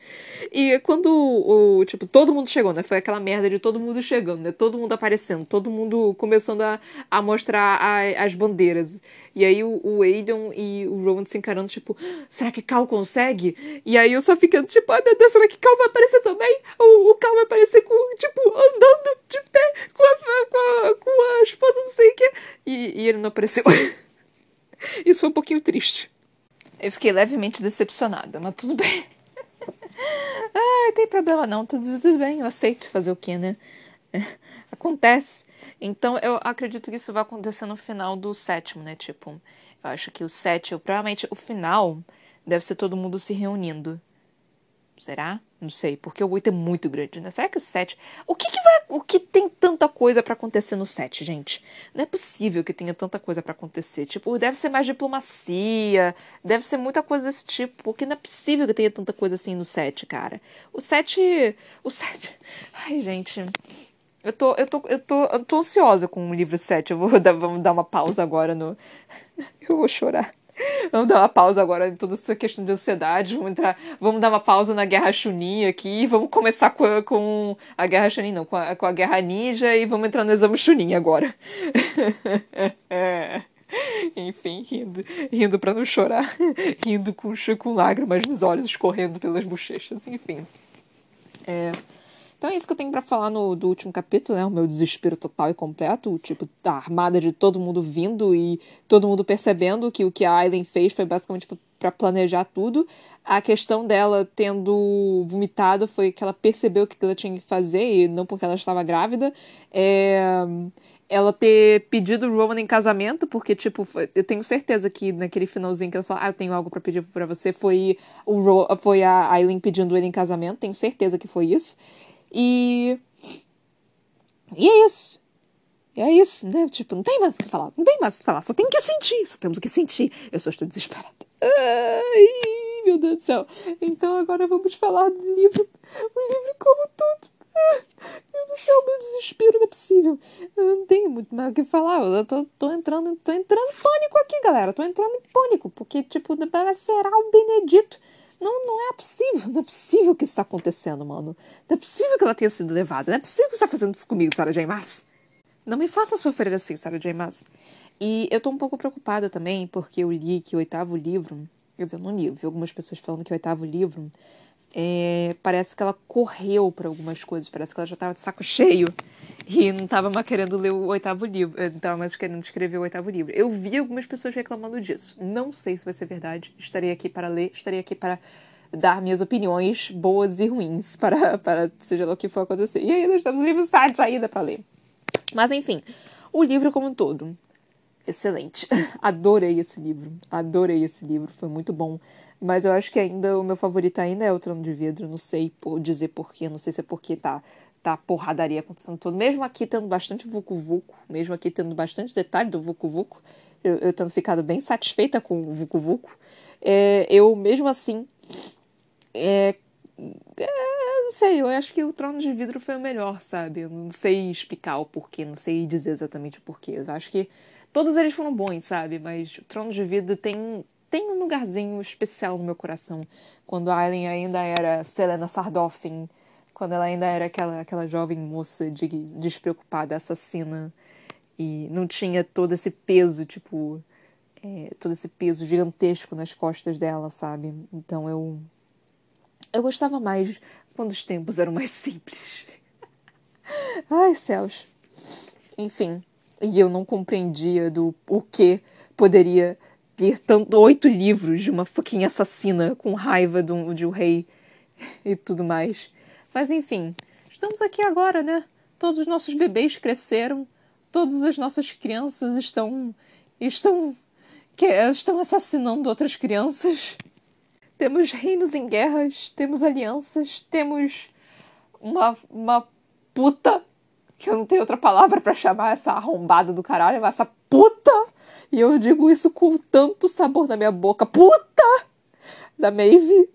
E quando o, tipo, todo mundo chegou, né? Foi aquela merda de todo mundo chegando, né? Todo mundo aparecendo, todo mundo começando a, a mostrar a, as bandeiras. E aí o, o Aiden e o Rowan se encarando, tipo, será que Cal consegue? E aí eu só ficando, tipo, ai meu Deus, será que Cal vai aparecer também? O, o Cal vai aparecer com, tipo, andando de pé com a, com a, com a esposa, não sei o que. E, e ele não apareceu. Isso foi um pouquinho triste. Eu fiquei levemente decepcionada, mas tudo bem. ah, tem problema não, tudo, tudo bem, eu aceito fazer o quê, né? Acontece. Então eu acredito que isso vai acontecer no final do sétimo, né? Tipo, eu acho que o sétimo, provavelmente o final deve ser todo mundo se reunindo. Será? Não sei, porque o 8 é muito grande, né? Será que o 7. O que, que vai. O que tem tanta coisa para acontecer no 7, gente? Não é possível que tenha tanta coisa para acontecer. Tipo, deve ser mais diplomacia, deve ser muita coisa desse tipo, porque não é possível que tenha tanta coisa assim no 7, cara. O 7. O 7. Ai, gente. Eu tô, eu tô, eu tô, eu tô ansiosa com o livro 7. Eu vou dar, vamos dar uma pausa agora no. Eu vou chorar. Vamos dar uma pausa agora em toda essa questão de ansiedade. Vamos entrar, vamos dar uma pausa na Guerra Chunin aqui. Vamos começar com a, com a Guerra Chunin, não, com a, com a Guerra Ninja e vamos entrar no exame Chunin agora. Enfim, rindo, rindo para não chorar, rindo com, com lágrimas nos olhos escorrendo pelas bochechas, enfim. É, então é isso que eu tenho para falar no do último capítulo, né? O meu desespero total e completo, tipo, a armada de todo mundo vindo e todo mundo percebendo que o que a Aileen fez foi basicamente para planejar tudo. A questão dela tendo vomitado foi que ela percebeu o que ela tinha que fazer e não porque ela estava grávida. É ela ter pedido o Roman em casamento, porque, tipo, eu tenho certeza que naquele finalzinho que ela fala, ah, eu tenho algo para pedir para você, foi, o Ro foi a Aileen pedindo ele em casamento, tenho certeza que foi isso. E. E é isso. E é isso, né? Tipo, não tem mais o que falar. Não tem mais o que falar. Só tem que sentir. Só temos que sentir. Eu só estou desesperada. Ai, meu Deus do céu. Então agora vamos falar do livro. O livro como todo. Meu Deus do céu, meu desespero não é possível. Eu não tenho muito mais o que falar. Eu tô, tô entrando, tô entrando em pânico aqui, galera. Tô entrando em pânico. Porque, tipo, será o Benedito não, não é possível, não é possível que isso está acontecendo, mano. Não é possível que ela tenha sido levada. Não é possível que você está fazendo isso comigo, Sarah J. Maas. Não me faça sofrer assim, Sarah J. Maas. E eu tô um pouco preocupada também, porque eu li que o oitavo livro. Quer dizer, eu não li, eu vi algumas pessoas falando que o oitavo livro é, parece que ela correu para algumas coisas, parece que ela já estava de saco cheio e não estava mais querendo ler o oitavo livro, não estava mais querendo escrever o oitavo livro. Eu vi algumas pessoas reclamando disso. Não sei se vai ser verdade. Estarei aqui para ler, estarei aqui para dar minhas opiniões boas e ruins para, para seja lá o que for acontecer. E ainda estamos no livro 7 ainda para ler. Mas enfim, o livro como um todo. Excelente. Adorei esse livro. Adorei esse livro. Foi muito bom. Mas eu acho que ainda o meu favorito ainda é o Trono de Vidro. Não sei por dizer porquê. Não sei se é porque tá, tá porradaria acontecendo todo. Mesmo aqui tendo bastante Vucu Vucu. Mesmo aqui tendo bastante detalhe do Vucu Vucu. Eu, eu tendo ficado bem satisfeita com o Vucu Vucu. É, eu, mesmo assim, é, é, não sei, eu acho que o Trono de Vidro foi o melhor, sabe? Eu não sei explicar o porquê, não sei dizer exatamente o porquê. Eu acho que todos eles foram bons, sabe? Mas o Trono de Vidro tem, tem um lugarzinho especial no meu coração. Quando a Aileen ainda era Selena Sardoffin, quando ela ainda era aquela, aquela jovem moça de, despreocupada, assassina, e não tinha todo esse peso, tipo, é, todo esse peso gigantesco nas costas dela, sabe? Então eu eu gostava mais quando os tempos eram mais simples. Ai, céus. Enfim, e eu não compreendia do o que poderia ter tanto oito livros de uma fucking assassina com raiva um, de um rei e tudo mais. Mas enfim, estamos aqui agora, né? Todos os nossos bebês cresceram, todas as nossas crianças estão estão que estão assassinando outras crianças. Temos reinos em guerras, temos alianças, temos uma, uma puta, que eu não tenho outra palavra para chamar essa arrombada do caralho, essa puta, e eu digo isso com tanto sabor na minha boca, puta da Maeve.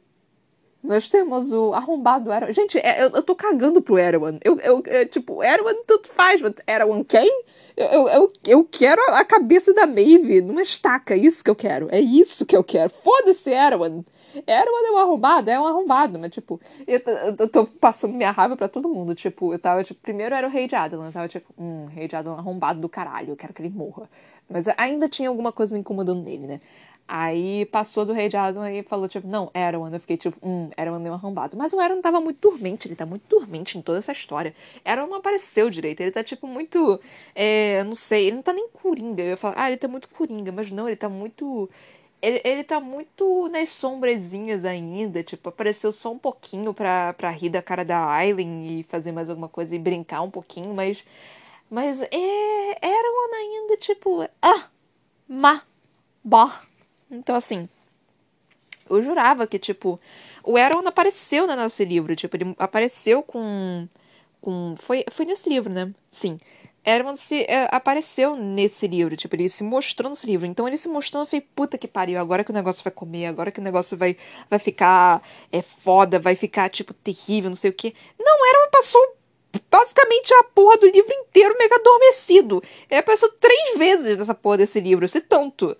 Nós temos o arrombado Erwan. Gente, é, eu, eu tô cagando pro Erwan. Eu, eu, é, tipo, Erwan tanto faz, mas Erwan quem? Eu, eu, eu quero a cabeça da Maeve numa estaca, é isso que eu quero. É isso que eu quero. Foda-se, Erwan. Era um arrombado, é um arrombado, mas tipo, eu, eu tô passando minha raiva pra todo mundo. Tipo, eu tava, tipo, primeiro era o rei de Adelan, eu tava tipo, hum, rei de Adelan arrombado do caralho, eu quero que ele morra. Mas ainda tinha alguma coisa me incomodando nele, né? Aí passou do rei de Adelan e falou, tipo, não, Erwan. Eu fiquei tipo, hum, Erwan deu um arrombado. Mas o Erwan tava muito dormente, ele tá muito dormente em toda essa história. Erwan não apareceu direito, ele tá, tipo, muito. É, não sei, ele não tá nem coringa. Eu ia falar, ah, ele tá muito coringa, mas não, ele tá muito ele, ele tá muito nas sombrezinhas ainda, tipo, apareceu só um pouquinho pra, pra rir da cara da Aileen e fazer mais alguma coisa e brincar um pouquinho, mas. Mas é, era uma ainda, tipo, ah, ma, bah. Então, assim, eu jurava que, tipo, o Erwan apareceu né, nesse livro, tipo, ele apareceu com. com foi, foi nesse livro, né? Sim. Erwan se é, apareceu nesse livro, tipo, ele se mostrou nesse livro. Então ele se mostrando, eu falei, puta que pariu, agora que o negócio vai comer, agora que o negócio vai, vai ficar é, foda, vai ficar, tipo, terrível, não sei o quê. Não, Erwan passou basicamente a porra do livro inteiro mega adormecido. Ele apareceu três vezes nessa porra desse livro, se tanto.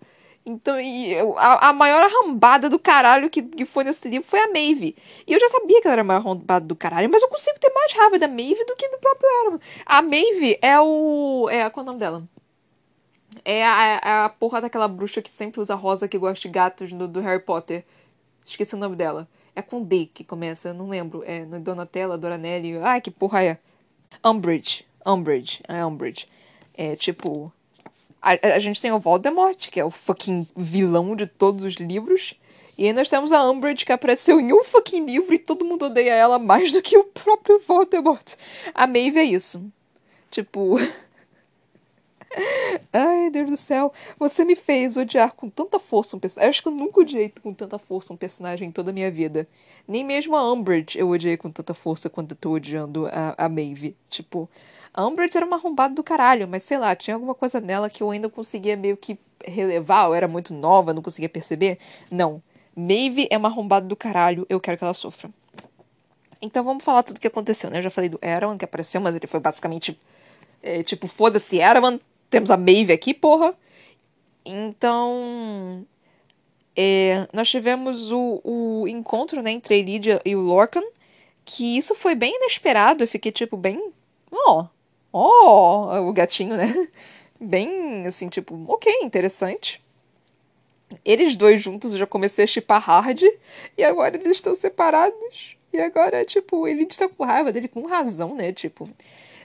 Então, e a, a maior arrombada do caralho que, que foi nesse livro foi a Maeve. E eu já sabia que ela era a maior arrombada do caralho, mas eu consigo ter mais raiva da Maeve do que do próprio Aaron. A Maeve é o. É, qual é o nome dela? É a, é a porra daquela bruxa que sempre usa rosa que gosta de gatos do, do Harry Potter. Esqueci o nome dela. É com D que começa, não lembro. É Donatella, Doranelli. Ai, que porra é? Umbridge. Umbridge. É Umbridge. É tipo. A, a, gente tem o Voldemort, que é o fucking vilão de todos os livros. E aí nós temos a Umbridge, que apareceu em um fucking livro e todo mundo odeia ela mais do que o próprio Voldemort. A Maeve é isso. Tipo. Ai, Deus do céu. Você me fez odiar com tanta força um personagem. Acho que eu nunca odiei com tanta força um personagem em toda a minha vida. Nem mesmo a Umbridge eu odiei com tanta força quando eu tô odiando a, a Maeve. Tipo, a Umbridge era uma arrombada do caralho, mas sei lá, tinha alguma coisa nela que eu ainda conseguia meio que relevar, eu era muito nova, não conseguia perceber. Não. Maeve é uma arrombada do caralho, eu quero que ela sofra. Então vamos falar tudo o que aconteceu, né? Eu já falei do Erawan que apareceu, mas ele foi basicamente é, tipo, foda-se Erawan, temos a Maeve aqui, porra. Então, é, nós tivemos o, o encontro né, entre a Lydia e o Lorcan, que isso foi bem inesperado, eu fiquei tipo bem, ó, oh, oh, o gatinho, né? Bem assim, tipo, ok, interessante. eles dois juntos eu já comecei a chipar hard, e agora eles estão separados. E agora, tipo, ele está com raiva dele com razão, né? Tipo,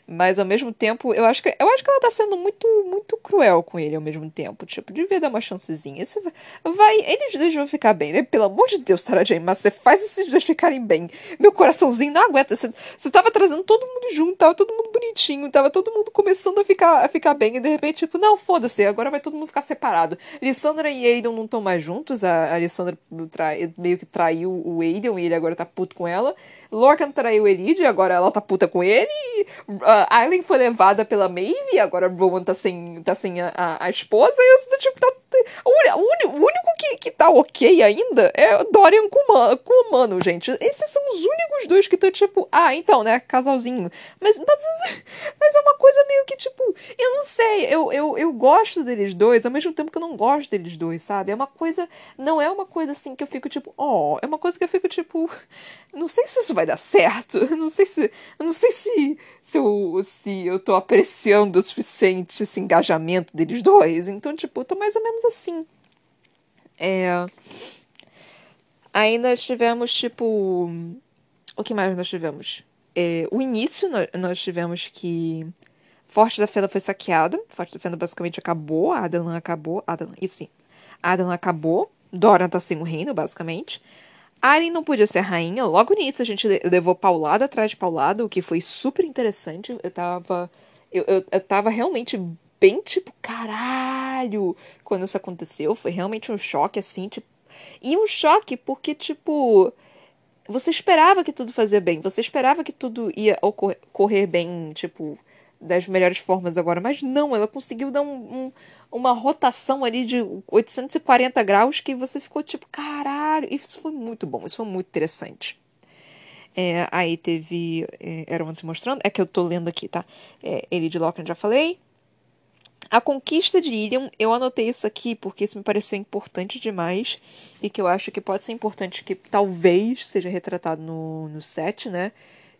mas ao mesmo tempo, eu acho que eu acho que ela tá sendo muito muito cruel com ele ao mesmo tempo. Tipo, devia dar uma chancezinha. Isso vai, eles dois vão ficar bem, né? Pelo amor de Deus, Sarah Jane, mas você faz esses dois ficarem bem. Meu coraçãozinho não aguenta. Você, você tava trazendo todo mundo junto, tava todo mundo bonitinho, tava todo mundo começando a ficar, a ficar bem. E de repente, tipo, não, foda-se, agora vai todo mundo ficar separado. Lissandra e Aiden não estão mais juntos. A, a Lissandra trai, meio que traiu o Aiden e ele agora tá puto com ela. Lorcan traiu Elide, agora ela tá puta com ele. Uh, Aileen foi levada pela Maeve, agora Rowan tá sem, tá sem a, a, a esposa. E eu, tipo, tá, o, o, o, único que, que tá ok ainda é Dorian com, com o Mano, gente. Esses são os únicos dois que estão, tipo, ah, então, né, casalzinho. Mas, mas, mas é uma coisa meio que, tipo, eu não sei, eu, eu, eu gosto deles dois, ao mesmo tempo que eu não gosto deles dois, sabe? É uma coisa, não é uma coisa assim que eu fico, tipo, oh, é uma coisa que eu fico, tipo, não sei se isso vai dar certo. Não sei se. Não sei se, se, eu, se eu tô apreciando o suficiente esse engajamento deles dois. Então, tipo, eu tô mais ou menos assim. É. Aí nós tivemos, tipo. O que mais nós tivemos? É, o início, nós tivemos que. Forte da Fenda foi saqueada. Forte da Fenda basicamente acabou. A Adelan acabou. Adelan, isso sim. A Adelan acabou. Dora tá sem o reino, basicamente. Arya não podia ser rainha. Logo início a gente levou paulada atrás de paulada, o que foi super interessante. Eu tava. Eu, eu, eu tava realmente bem tipo, caralho, quando isso aconteceu. Foi realmente um choque, assim, tipo. E um choque porque, tipo. Você esperava que tudo fazia bem. Você esperava que tudo ia ocorrer bem, tipo, das melhores formas agora. Mas não, ela conseguiu dar um, um uma rotação ali de 840 graus que você ficou tipo, caralho, isso foi muito bom, isso foi muito interessante. É, aí teve. É, Era se mostrando. É que eu tô lendo aqui, tá? É, ele de Locke, já falei. A conquista de Ilion, eu anotei isso aqui porque isso me pareceu importante demais e que eu acho que pode ser importante que talvez seja retratado no, no set, né?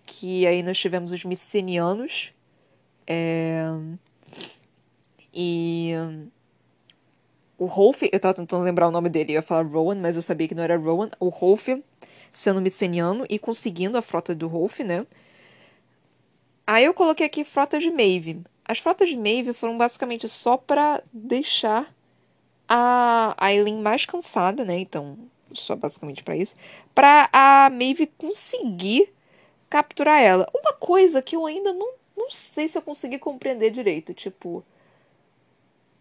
Que aí nós tivemos os micenianos. É, e o Rolf, eu tava tentando lembrar o nome dele, eu ia falar Rowan, mas eu sabia que não era Rowan. O Rolf sendo miceniano e conseguindo a frota do Rolf, né? Aí eu coloquei aqui frota de Maeve. As frotas de Maeve foram basicamente só para deixar a Aileen mais cansada, né? Então, só basicamente para isso, para a Maeve conseguir capturar ela. Uma coisa que eu ainda não, não sei se eu consegui compreender direito, tipo,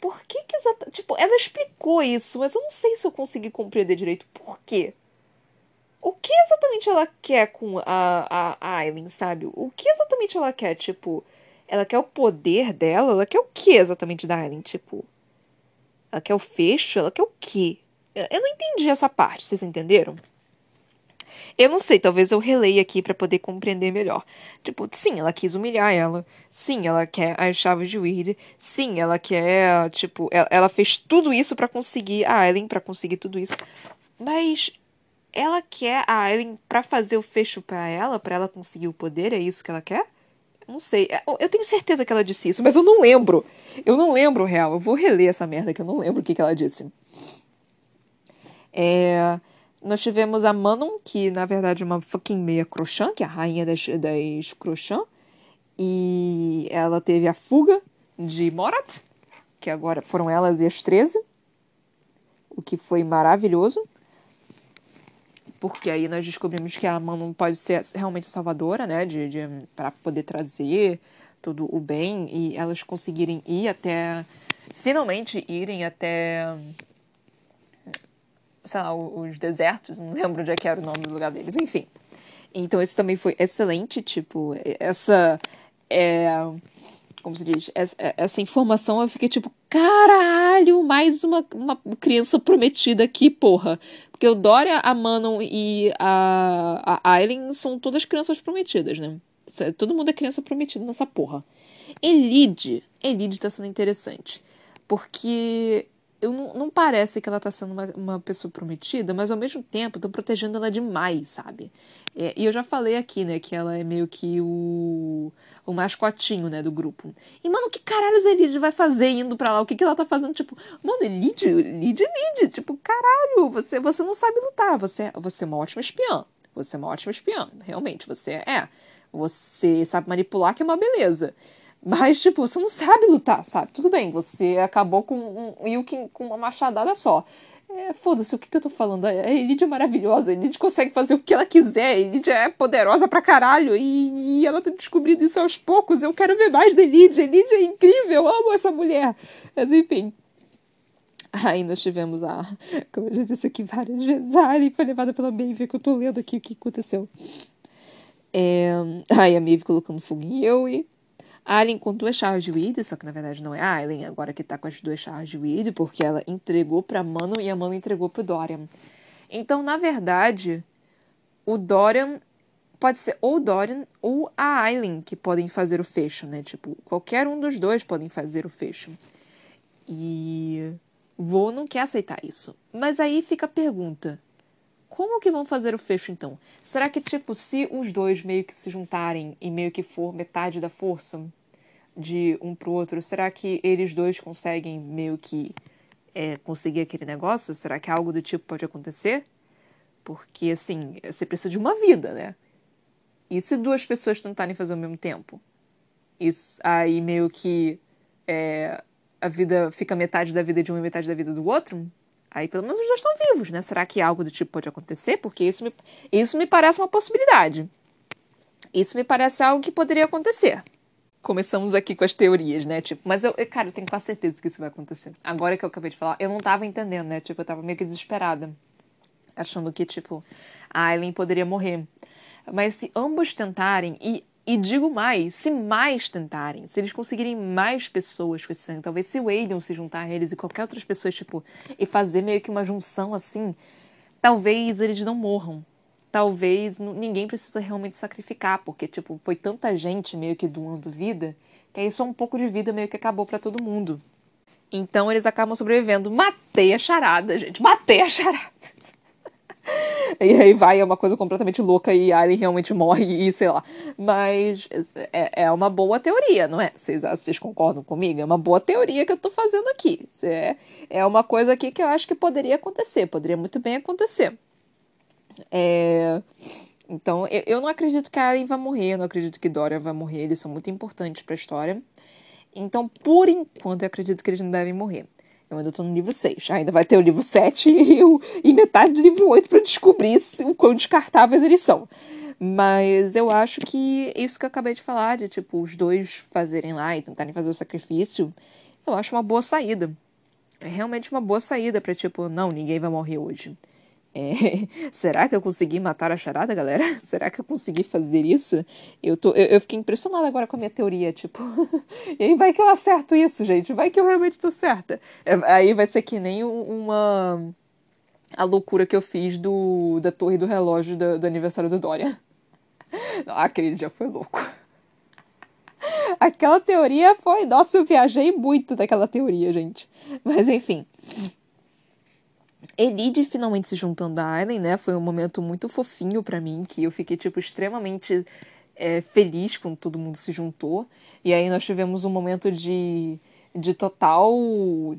por que que exatamente. Tipo, ela explicou isso, mas eu não sei se eu consegui compreender direito por quê. O que exatamente ela quer com a, a, Aileen, sabe? O que exatamente ela quer? Tipo, ela quer o poder dela? Ela quer o que exatamente da Aileen? Tipo, ela quer o fecho? Ela quer o quê? Eu não entendi essa parte, vocês entenderam? Eu não sei, talvez eu releia aqui para poder compreender melhor. Tipo, sim, ela quis humilhar ela. Sim, ela quer as chaves de Weird. Sim, ela quer, tipo, ela, ela fez tudo isso para conseguir a Aileen para conseguir tudo isso. Mas ela quer a Aileen para fazer o fecho para ela, para ela conseguir o poder, é isso que ela quer? Não sei. É, eu tenho certeza que ela disse isso, mas eu não lembro. Eu não lembro, real. Eu vou reler essa merda que eu não lembro o que, que ela disse. É. Nós tivemos a Manon, que na verdade é uma fucking meia Crochã, que é a rainha das, das Crochã. E ela teve a fuga de Morat, que agora foram elas e as 13. O que foi maravilhoso. Porque aí nós descobrimos que a Manon pode ser realmente a salvadora, né? De, de, para poder trazer todo o bem e elas conseguirem ir até. Finalmente irem até sei lá, os desertos, não lembro onde é que era o nome do lugar deles, enfim. Então isso também foi excelente, tipo, essa é, como se diz, essa, essa informação eu fiquei tipo, caralho, mais uma, uma criança prometida aqui, porra. Porque o Dória, a Manon e a, a Aileen são todas crianças prometidas, né? Todo mundo é criança prometida nessa porra. Elide, Elide tá sendo interessante. Porque eu não, não parece que ela tá sendo uma, uma pessoa prometida, mas ao mesmo tempo estão protegendo ela demais, sabe? É, e eu já falei aqui, né, que ela é meio que o, o mascotinho, né, do grupo. E, mano, que caralhos a vai fazer indo pra lá? O que, que ela tá fazendo? Tipo, mano, Elide, Elide, Elide. Tipo, caralho, você, você não sabe lutar. Você, você é uma ótima espiã. Você é uma ótima espiã. Realmente, você é. Você sabe manipular, que é uma beleza. Mas, tipo, você não sabe lutar, sabe? Tudo bem, você acabou com um Yuki com uma machadada só. É, foda-se, o que, que eu tô falando? A Elide é maravilhosa, a Elide consegue fazer o que ela quiser, a Elide é poderosa pra caralho e, e, ela tá descobrindo isso aos poucos. Eu quero ver mais da Elide, a Elide é incrível, eu amo essa mulher. Mas enfim. Aí nós tivemos a, como eu já disse aqui várias vezes, a Ali foi levada pela Maeve, que eu tô lendo aqui o que aconteceu. É, aí a Maeve colocando fogo em eu e a Aileen com duas chaves de weed, só que na verdade não é a Aileen agora que tá com as duas chaves de weed, porque ela entregou pra Mano e a Mano entregou pro Dorian. Então, na verdade, o Dorian pode ser ou o Dorian ou a Aileen que podem fazer o fecho, né? Tipo, qualquer um dos dois podem fazer o fecho. E Vô não quer aceitar isso. Mas aí fica a pergunta: como que vão fazer o fecho então? Será que, tipo, se os dois meio que se juntarem e meio que for metade da força, de um pro outro, será que eles dois conseguem meio que é, conseguir aquele negócio? Será que algo do tipo pode acontecer? Porque, assim, você precisa de uma vida, né? E se duas pessoas tentarem fazer ao mesmo tempo? Isso aí meio que é, a vida fica metade da vida de um e metade da vida do outro? Aí pelo menos os dois estão vivos, né? Será que algo do tipo pode acontecer? Porque isso me, isso me parece uma possibilidade. Isso me parece algo que poderia acontecer começamos aqui com as teorias, né? Tipo, mas eu, cara, eu tenho quase certeza que isso vai acontecer. Agora que eu acabei de falar, eu não tava entendendo, né? Tipo, eu tava meio que desesperada. Achando que, tipo, a Aileen poderia morrer. Mas se ambos tentarem, e, e digo mais, se mais tentarem, se eles conseguirem mais pessoas com esse sangue, talvez se o Aiden se juntar a eles e qualquer outras pessoas, tipo, e fazer meio que uma junção assim, talvez eles não morram talvez ninguém precisa realmente sacrificar, porque, tipo, foi tanta gente meio que doando vida, que aí só um pouco de vida meio que acabou para todo mundo. Então eles acabam sobrevivendo. Matei a charada, gente, matei a charada. e aí vai, é uma coisa completamente louca e Alien realmente morre e sei lá. Mas é, é uma boa teoria, não é? Vocês, vocês concordam comigo? É uma boa teoria que eu tô fazendo aqui. É, é uma coisa aqui que eu acho que poderia acontecer, poderia muito bem acontecer. É... Então, eu, não acredito que a Alien vai morrer, eu não acredito que Dória vai morrer, eles são muito importantes para a história. Então, por enquanto, eu acredito que eles não devem morrer. Eu ainda tô no livro 6, ainda vai ter o livro 7 e, o, e metade do livro 8 para descobrir se, o quão descartáveis eles são. Mas eu acho que isso que eu acabei de falar, de tipo, os dois fazerem lá e tentarem fazer o sacrifício, eu acho uma boa saída. É realmente uma boa saída para tipo, não, ninguém vai morrer hoje. É, será que eu consegui matar a charada, galera? Será que eu consegui fazer isso? Eu, tô, eu, eu fiquei impressionada agora com a minha teoria, tipo. e aí vai que eu acerto isso, gente. Vai que eu realmente tô certa. É, aí vai ser que nem uma. A loucura que eu fiz do, da torre do relógio do, do aniversário do Dorian. aquele dia foi louco. Aquela teoria foi. Nossa, eu viajei muito daquela teoria, gente. Mas enfim. Elide finalmente se juntando a Aileen, né? Foi um momento muito fofinho para mim, que eu fiquei, tipo, extremamente é, feliz quando todo mundo se juntou. E aí nós tivemos um momento de de total,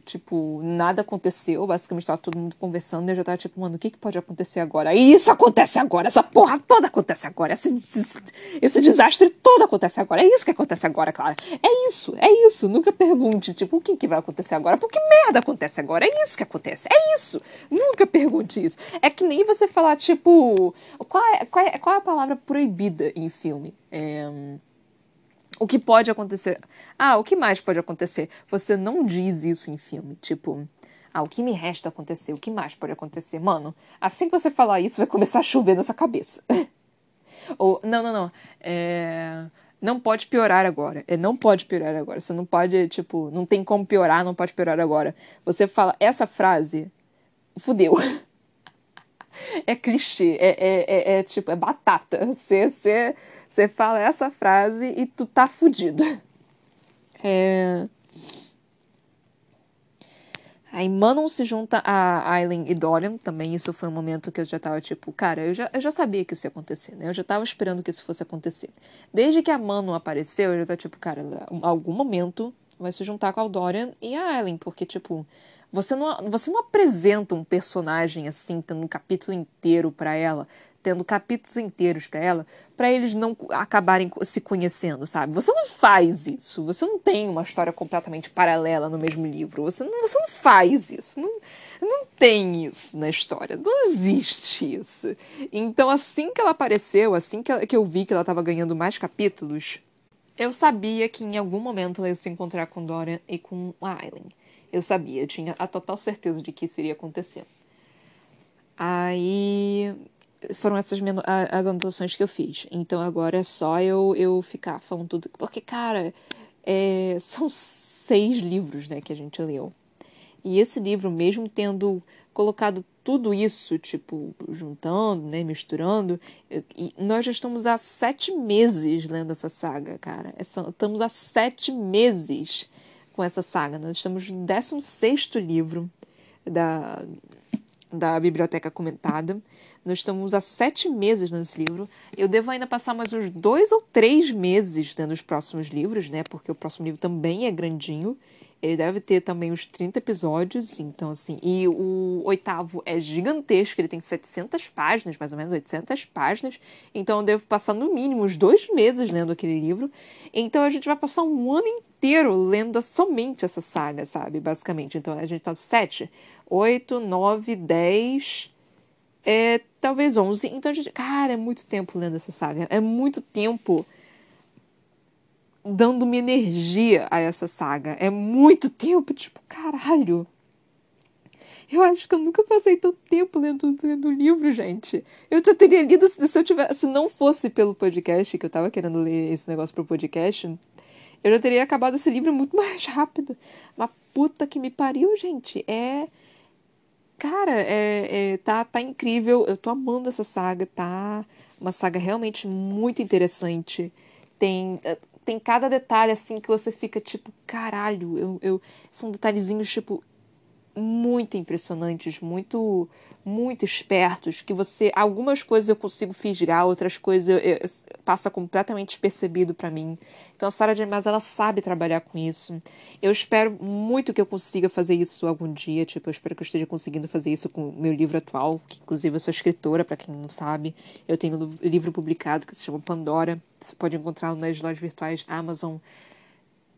tipo, nada aconteceu. Basicamente, tava todo mundo conversando e eu já tava tipo, mano, o que, que pode acontecer agora? E isso acontece agora, essa porra toda acontece agora, esse, esse desastre todo acontece agora. É isso que acontece agora, Clara. É isso, é isso. Nunca pergunte, tipo, o que, que vai acontecer agora? Por que merda acontece agora? É isso que acontece, é isso. Nunca pergunte isso. É que nem você falar, tipo, qual é, qual é, qual é a palavra proibida em filme? É o que pode acontecer? Ah, o que mais pode acontecer? Você não diz isso em filme, tipo, ah, o que me resta acontecer? O que mais pode acontecer? Mano, assim que você falar isso, vai começar a chover na sua cabeça. Ou, não, não, não. É, não pode piorar agora. É, não pode piorar agora. Você não pode, tipo, não tem como piorar, não pode piorar agora. Você fala essa frase, fudeu. É clichê, é, é, é, é tipo, é batata. Você, você, você fala essa frase e tu tá fudido. É... Aí Manon se junta a Aileen e Dorian, também isso foi um momento que eu já tava tipo, cara, eu já, eu já sabia que isso ia acontecer, né? Eu já tava esperando que isso fosse acontecer. Desde que a Manon apareceu, eu já tava tipo, cara, em algum momento vai se juntar com a Dorian e a Aileen, porque, tipo, você não, você não apresenta um personagem assim, tendo um capítulo inteiro para ela tendo capítulos inteiros para ela, para eles não acabarem se conhecendo, sabe? Você não faz isso. Você não tem uma história completamente paralela no mesmo livro. Você não, você não faz isso. Não, não tem isso na história. Não existe isso. Então, assim que ela apareceu, assim que, ela, que eu vi que ela estava ganhando mais capítulos, eu sabia que em algum momento ela ia se encontrar com Dorian e com Aileen. Eu sabia, eu tinha a total certeza de que isso iria acontecer. Aí foram essas as anotações que eu fiz. Então agora é só eu, eu ficar falando tudo. Porque, cara, é, são seis livros né, que a gente leu. E esse livro, mesmo tendo colocado tudo isso, tipo, juntando, né, misturando, e nós já estamos há sete meses lendo essa saga, cara. É estamos há sete meses com essa saga. Nós estamos no 16 livro da, da Biblioteca Comentada. Nós estamos há sete meses nesse livro. Eu devo ainda passar mais uns dois ou três meses dentro dos próximos livros, né? Porque o próximo livro também é grandinho. Ele deve ter também uns 30 episódios, então assim. E o oitavo é gigantesco, ele tem 700 páginas, mais ou menos 800 páginas. Então eu devo passar no mínimo uns dois meses lendo aquele livro. Então a gente vai passar um ano inteiro lendo somente essa saga, sabe? Basicamente. Então a gente tá sete, oito, nove, dez é, talvez 11. Então, gente, cara, é muito tempo lendo essa saga. É muito tempo dando uma energia a essa saga. É muito tempo, tipo, caralho. Eu acho que eu nunca passei tanto tempo lendo, lendo livro, gente. Eu já teria lido se, se eu tivesse. Se não fosse pelo podcast, que eu tava querendo ler esse negócio pro podcast, eu já teria acabado esse livro muito mais rápido. Mas puta que me pariu, gente. É cara, é, é, tá, tá incrível. Eu tô amando essa saga, tá? Uma saga realmente muito interessante. Tem, é, tem cada detalhe assim que você fica tipo, caralho, eu, eu são detalhezinhos tipo muito impressionantes, muito muito espertos, que você algumas coisas eu consigo fisgar, outras coisas eu, eu, passa completamente despercebido para mim. Então a Sarah J. Maas ela sabe trabalhar com isso. Eu espero muito que eu consiga fazer isso algum dia, tipo, eu espero que eu esteja conseguindo fazer isso com o meu livro atual, que inclusive eu sou escritora, para quem não sabe. Eu tenho um livro publicado que se chama Pandora. Você pode encontrá-lo nas lojas virtuais Amazon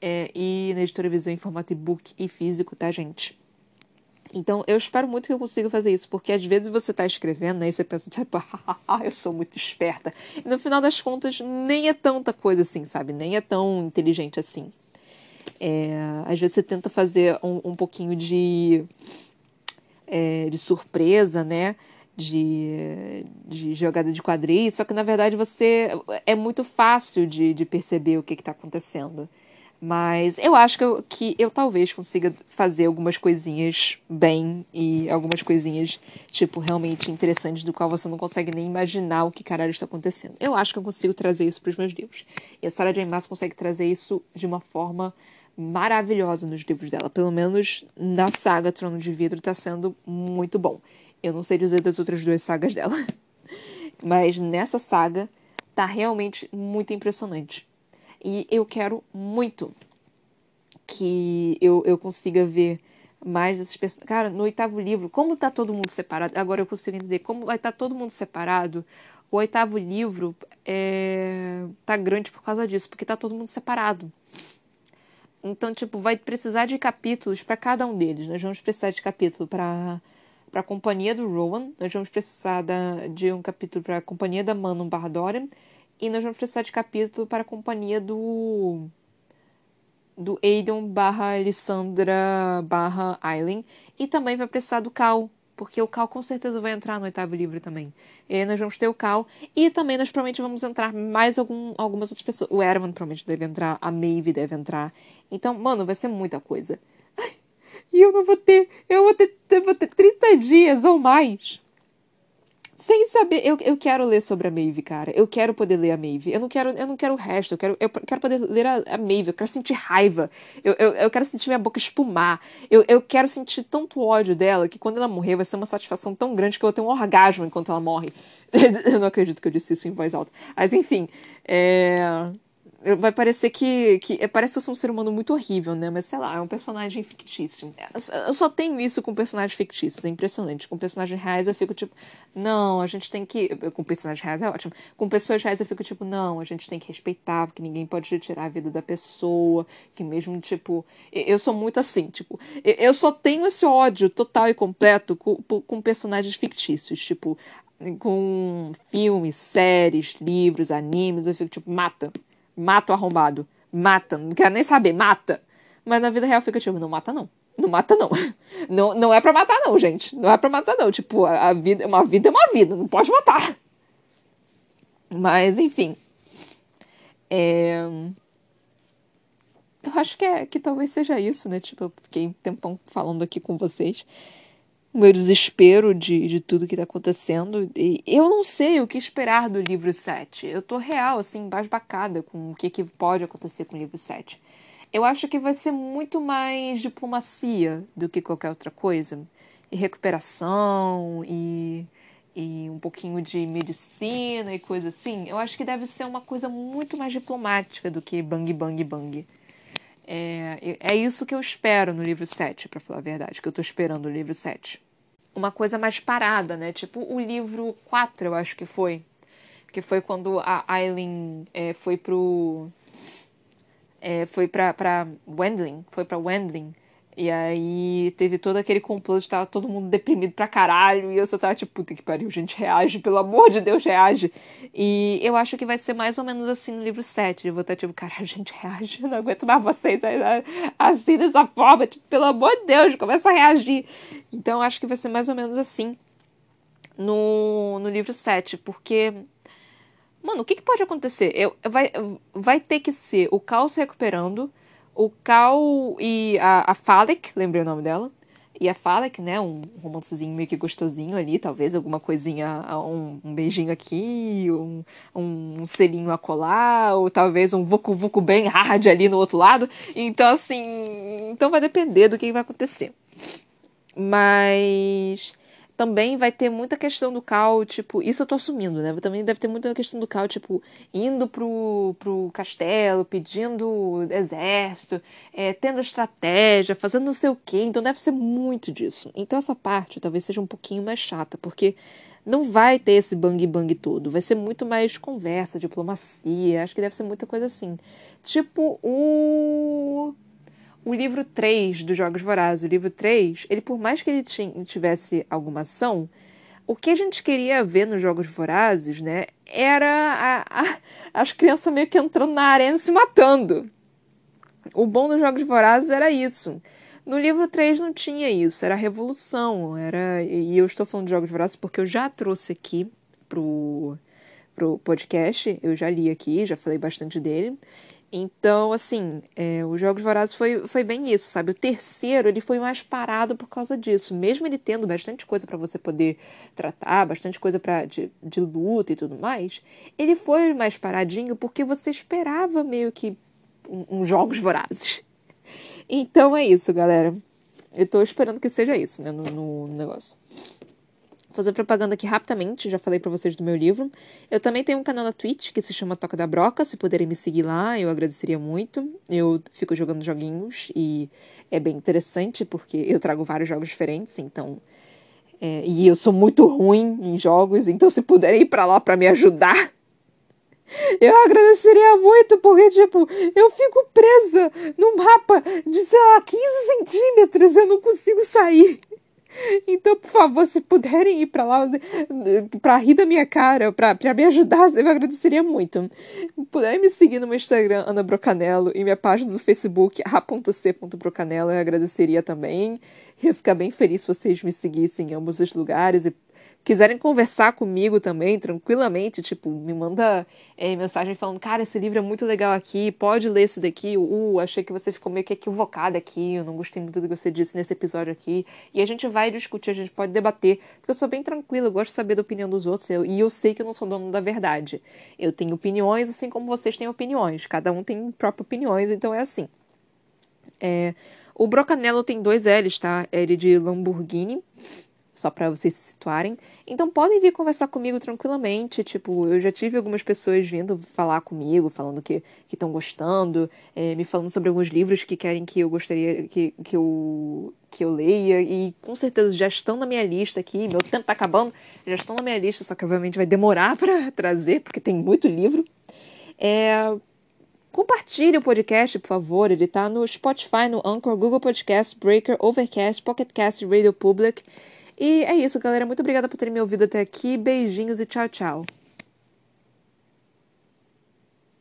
é, e na editora Visão em formato e-book e físico, tá, gente? Então, eu espero muito que eu consiga fazer isso, porque às vezes você está escrevendo, né, e você pensa, tipo, eu sou muito esperta. E no final das contas, nem é tanta coisa assim, sabe? Nem é tão inteligente assim. É, às vezes você tenta fazer um, um pouquinho de, é, de surpresa, né? De, de jogada de quadris, só que na verdade você é muito fácil de, de perceber o que está acontecendo. Mas eu acho que eu, que eu talvez consiga fazer algumas coisinhas bem e algumas coisinhas, tipo, realmente interessantes, do qual você não consegue nem imaginar o que caralho está acontecendo. Eu acho que eu consigo trazer isso para os meus livros. E a Sarah J. Maas consegue trazer isso de uma forma maravilhosa nos livros dela. Pelo menos na saga Trono de Vidro está sendo muito bom. Eu não sei dizer das outras duas sagas dela. Mas nessa saga tá realmente muito impressionante. E eu quero muito que eu, eu consiga ver mais desses personagens. Cara, no oitavo livro, como tá todo mundo separado? Agora eu consigo entender como vai estar tá todo mundo separado. O oitavo livro é... tá grande por causa disso, porque tá todo mundo separado. Então, tipo, vai precisar de capítulos para cada um deles. Nós vamos precisar de capítulo para para a companhia do Rowan, nós vamos precisar da, de um capítulo para a companhia da Manon Bardorian e nós vamos precisar de capítulo para a companhia do. Do Aidan barra Alessandra barra Aileen. E também vai precisar do Cal. Porque o Cal com certeza vai entrar no oitavo livro também. E aí nós vamos ter o Cal. E também nós provavelmente vamos entrar mais algum, algumas outras pessoas. O Erwan provavelmente deve entrar. A Maeve deve entrar. Então, mano, vai ser muita coisa. E eu não vou ter. Eu vou ter, eu vou ter 30 dias ou mais sem saber. Eu, eu quero ler sobre a Maeve, cara. Eu quero poder ler a Maeve. Eu não quero, eu não quero o resto. Eu quero, eu quero poder ler a, a Maeve. Eu quero sentir raiva. Eu, eu, eu quero sentir minha boca espumar. Eu, eu quero sentir tanto ódio dela que quando ela morrer vai ser uma satisfação tão grande que eu vou ter um orgasmo enquanto ela morre. eu não acredito que eu disse isso em voz alta. Mas enfim. É vai parecer que, que. É, parece que eu sou um ser humano muito horrível, né? Mas sei lá, é um personagem fictício. Eu só tenho isso com personagens fictícios, é impressionante. Com personagens reais eu fico tipo, não, a gente tem que. Com personagens reais é ótimo. Com pessoas reais eu fico tipo, não, a gente tem que respeitar, porque ninguém pode retirar a vida da pessoa. Que mesmo, tipo. Eu sou muito assim, tipo. Eu só tenho esse ódio total e completo com, com personagens fictícios. Tipo, com filmes, séries, livros, animes, eu fico tipo, mata Mata o arrombado. Mata. Não quero nem saber. Mata. Mas na vida real fica tipo, não mata não. Não mata não. Não, não é pra matar não, gente. Não é pra matar não. Tipo, a, a vida, uma vida é uma vida. Não pode matar. Mas, enfim. É... Eu acho que, é, que talvez seja isso, né? Tipo, eu fiquei um tempão falando aqui com vocês o meu desespero de, de tudo que está acontecendo. E eu não sei o que esperar do livro 7. Eu tô real, assim, basbacada com o que, que pode acontecer com o livro 7. Eu acho que vai ser muito mais diplomacia do que qualquer outra coisa. E recuperação, e, e um pouquinho de medicina e coisa assim. Eu acho que deve ser uma coisa muito mais diplomática do que bang, bang, bang. É, é isso que eu espero no livro 7, para falar a verdade, que eu tô esperando no livro 7. Uma coisa mais parada, né? Tipo o livro 4, eu acho que foi. Que foi quando a Aileen é, foi pro. É, foi pra Wendling. Foi pra Wendling. E aí teve todo aquele complô de tava todo mundo deprimido pra caralho. E eu só tava tipo, puta que pariu, gente, reage, pelo amor de Deus, reage. E eu acho que vai ser mais ou menos assim no livro 7. Eu vou estar tipo, caralho, gente, reage, eu não aguento mais vocês assim dessa forma. Tipo, pelo amor de Deus, começa a reagir. Então eu acho que vai ser mais ou menos assim no, no livro 7. Porque. Mano, o que, que pode acontecer? Eu, vai, vai ter que ser o caos recuperando o Cal e a, a Falek, lembrei o nome dela. E a Falek, né? Um romancezinho meio que gostosinho ali, talvez alguma coisinha, um, um beijinho aqui, um, um selinho a colar, ou talvez um vucu vucu bem hard ali no outro lado. Então, assim, então vai depender do que vai acontecer. Mas também vai ter muita questão do Cal, tipo, isso eu tô assumindo, né? Também deve ter muita questão do Cal, tipo, indo pro, pro castelo, pedindo exército, é, tendo estratégia, fazendo não sei o quê. Então deve ser muito disso. Então essa parte talvez seja um pouquinho mais chata, porque não vai ter esse bang bang todo. Vai ser muito mais conversa, diplomacia. Acho que deve ser muita coisa assim. Tipo o o livro 3 dos Jogos Vorazes, o livro 3, ele por mais que ele tivesse alguma ação, o que a gente queria ver nos Jogos Vorazes, né, era a, a, as crianças meio que entrando na arena e se matando. O bom dos Jogos Vorazes era isso. No livro 3 não tinha isso, era revolução, era e eu estou falando de Jogos Vorazes porque eu já trouxe aqui pro pro podcast, eu já li aqui, já falei bastante dele. Então, assim, é, os Jogos Vorazes foi, foi bem isso, sabe? O terceiro, ele foi mais parado por causa disso. Mesmo ele tendo bastante coisa para você poder tratar, bastante coisa pra, de, de luta e tudo mais, ele foi mais paradinho porque você esperava meio que uns um, um Jogos Vorazes. Então é isso, galera. Eu tô esperando que seja isso, né, no, no negócio fazer propaganda aqui rapidamente, já falei para vocês do meu livro. Eu também tenho um canal na Twitch que se chama Toca da Broca, se puderem me seguir lá, eu agradeceria muito. Eu fico jogando joguinhos e é bem interessante porque eu trago vários jogos diferentes, então é, e eu sou muito ruim em jogos, então se puderem ir para lá para me ajudar, eu agradeceria muito, porque, tipo, eu fico presa no mapa de, sei lá, 15 centímetros, eu não consigo sair. Então, por favor, se puderem ir para lá para rir da minha cara, para me ajudar, eu agradeceria muito. Puderem me seguir no meu Instagram, Ana Brocanello, e minha página do Facebook, a.c.brocanello, eu agradeceria também. Eu ia ficar bem feliz se vocês me seguissem em ambos os lugares e quiserem conversar comigo também, tranquilamente, tipo, me manda é, mensagem falando, cara, esse livro é muito legal aqui, pode ler esse daqui, uh, achei que você ficou meio que equivocada aqui, eu não gostei muito do que você disse nesse episódio aqui. E a gente vai discutir, a gente pode debater, porque eu sou bem tranquila, eu gosto de saber da opinião dos outros, eu, e eu sei que eu não sou dono da verdade. Eu tenho opiniões, assim como vocês têm opiniões, cada um tem próprias opiniões, então é assim. É, o Brocanello tem dois L's, tá? L de Lamborghini só para vocês se situarem. Então podem vir conversar comigo tranquilamente. Tipo, eu já tive algumas pessoas vindo falar comigo, falando que estão gostando, é, me falando sobre alguns livros que querem que eu gostaria que, que, eu, que eu leia. E com certeza já estão na minha lista aqui. Meu tempo tá acabando, já estão na minha lista, só que obviamente vai demorar para trazer, porque tem muito livro. É, Compartilhe o podcast, por favor. Ele está no Spotify, no Anchor, Google Podcast, Breaker, Overcast, Pocket Cast, Radio Public. E é isso, galera. Muito obrigada por terem me ouvido até aqui. Beijinhos e tchau, tchau.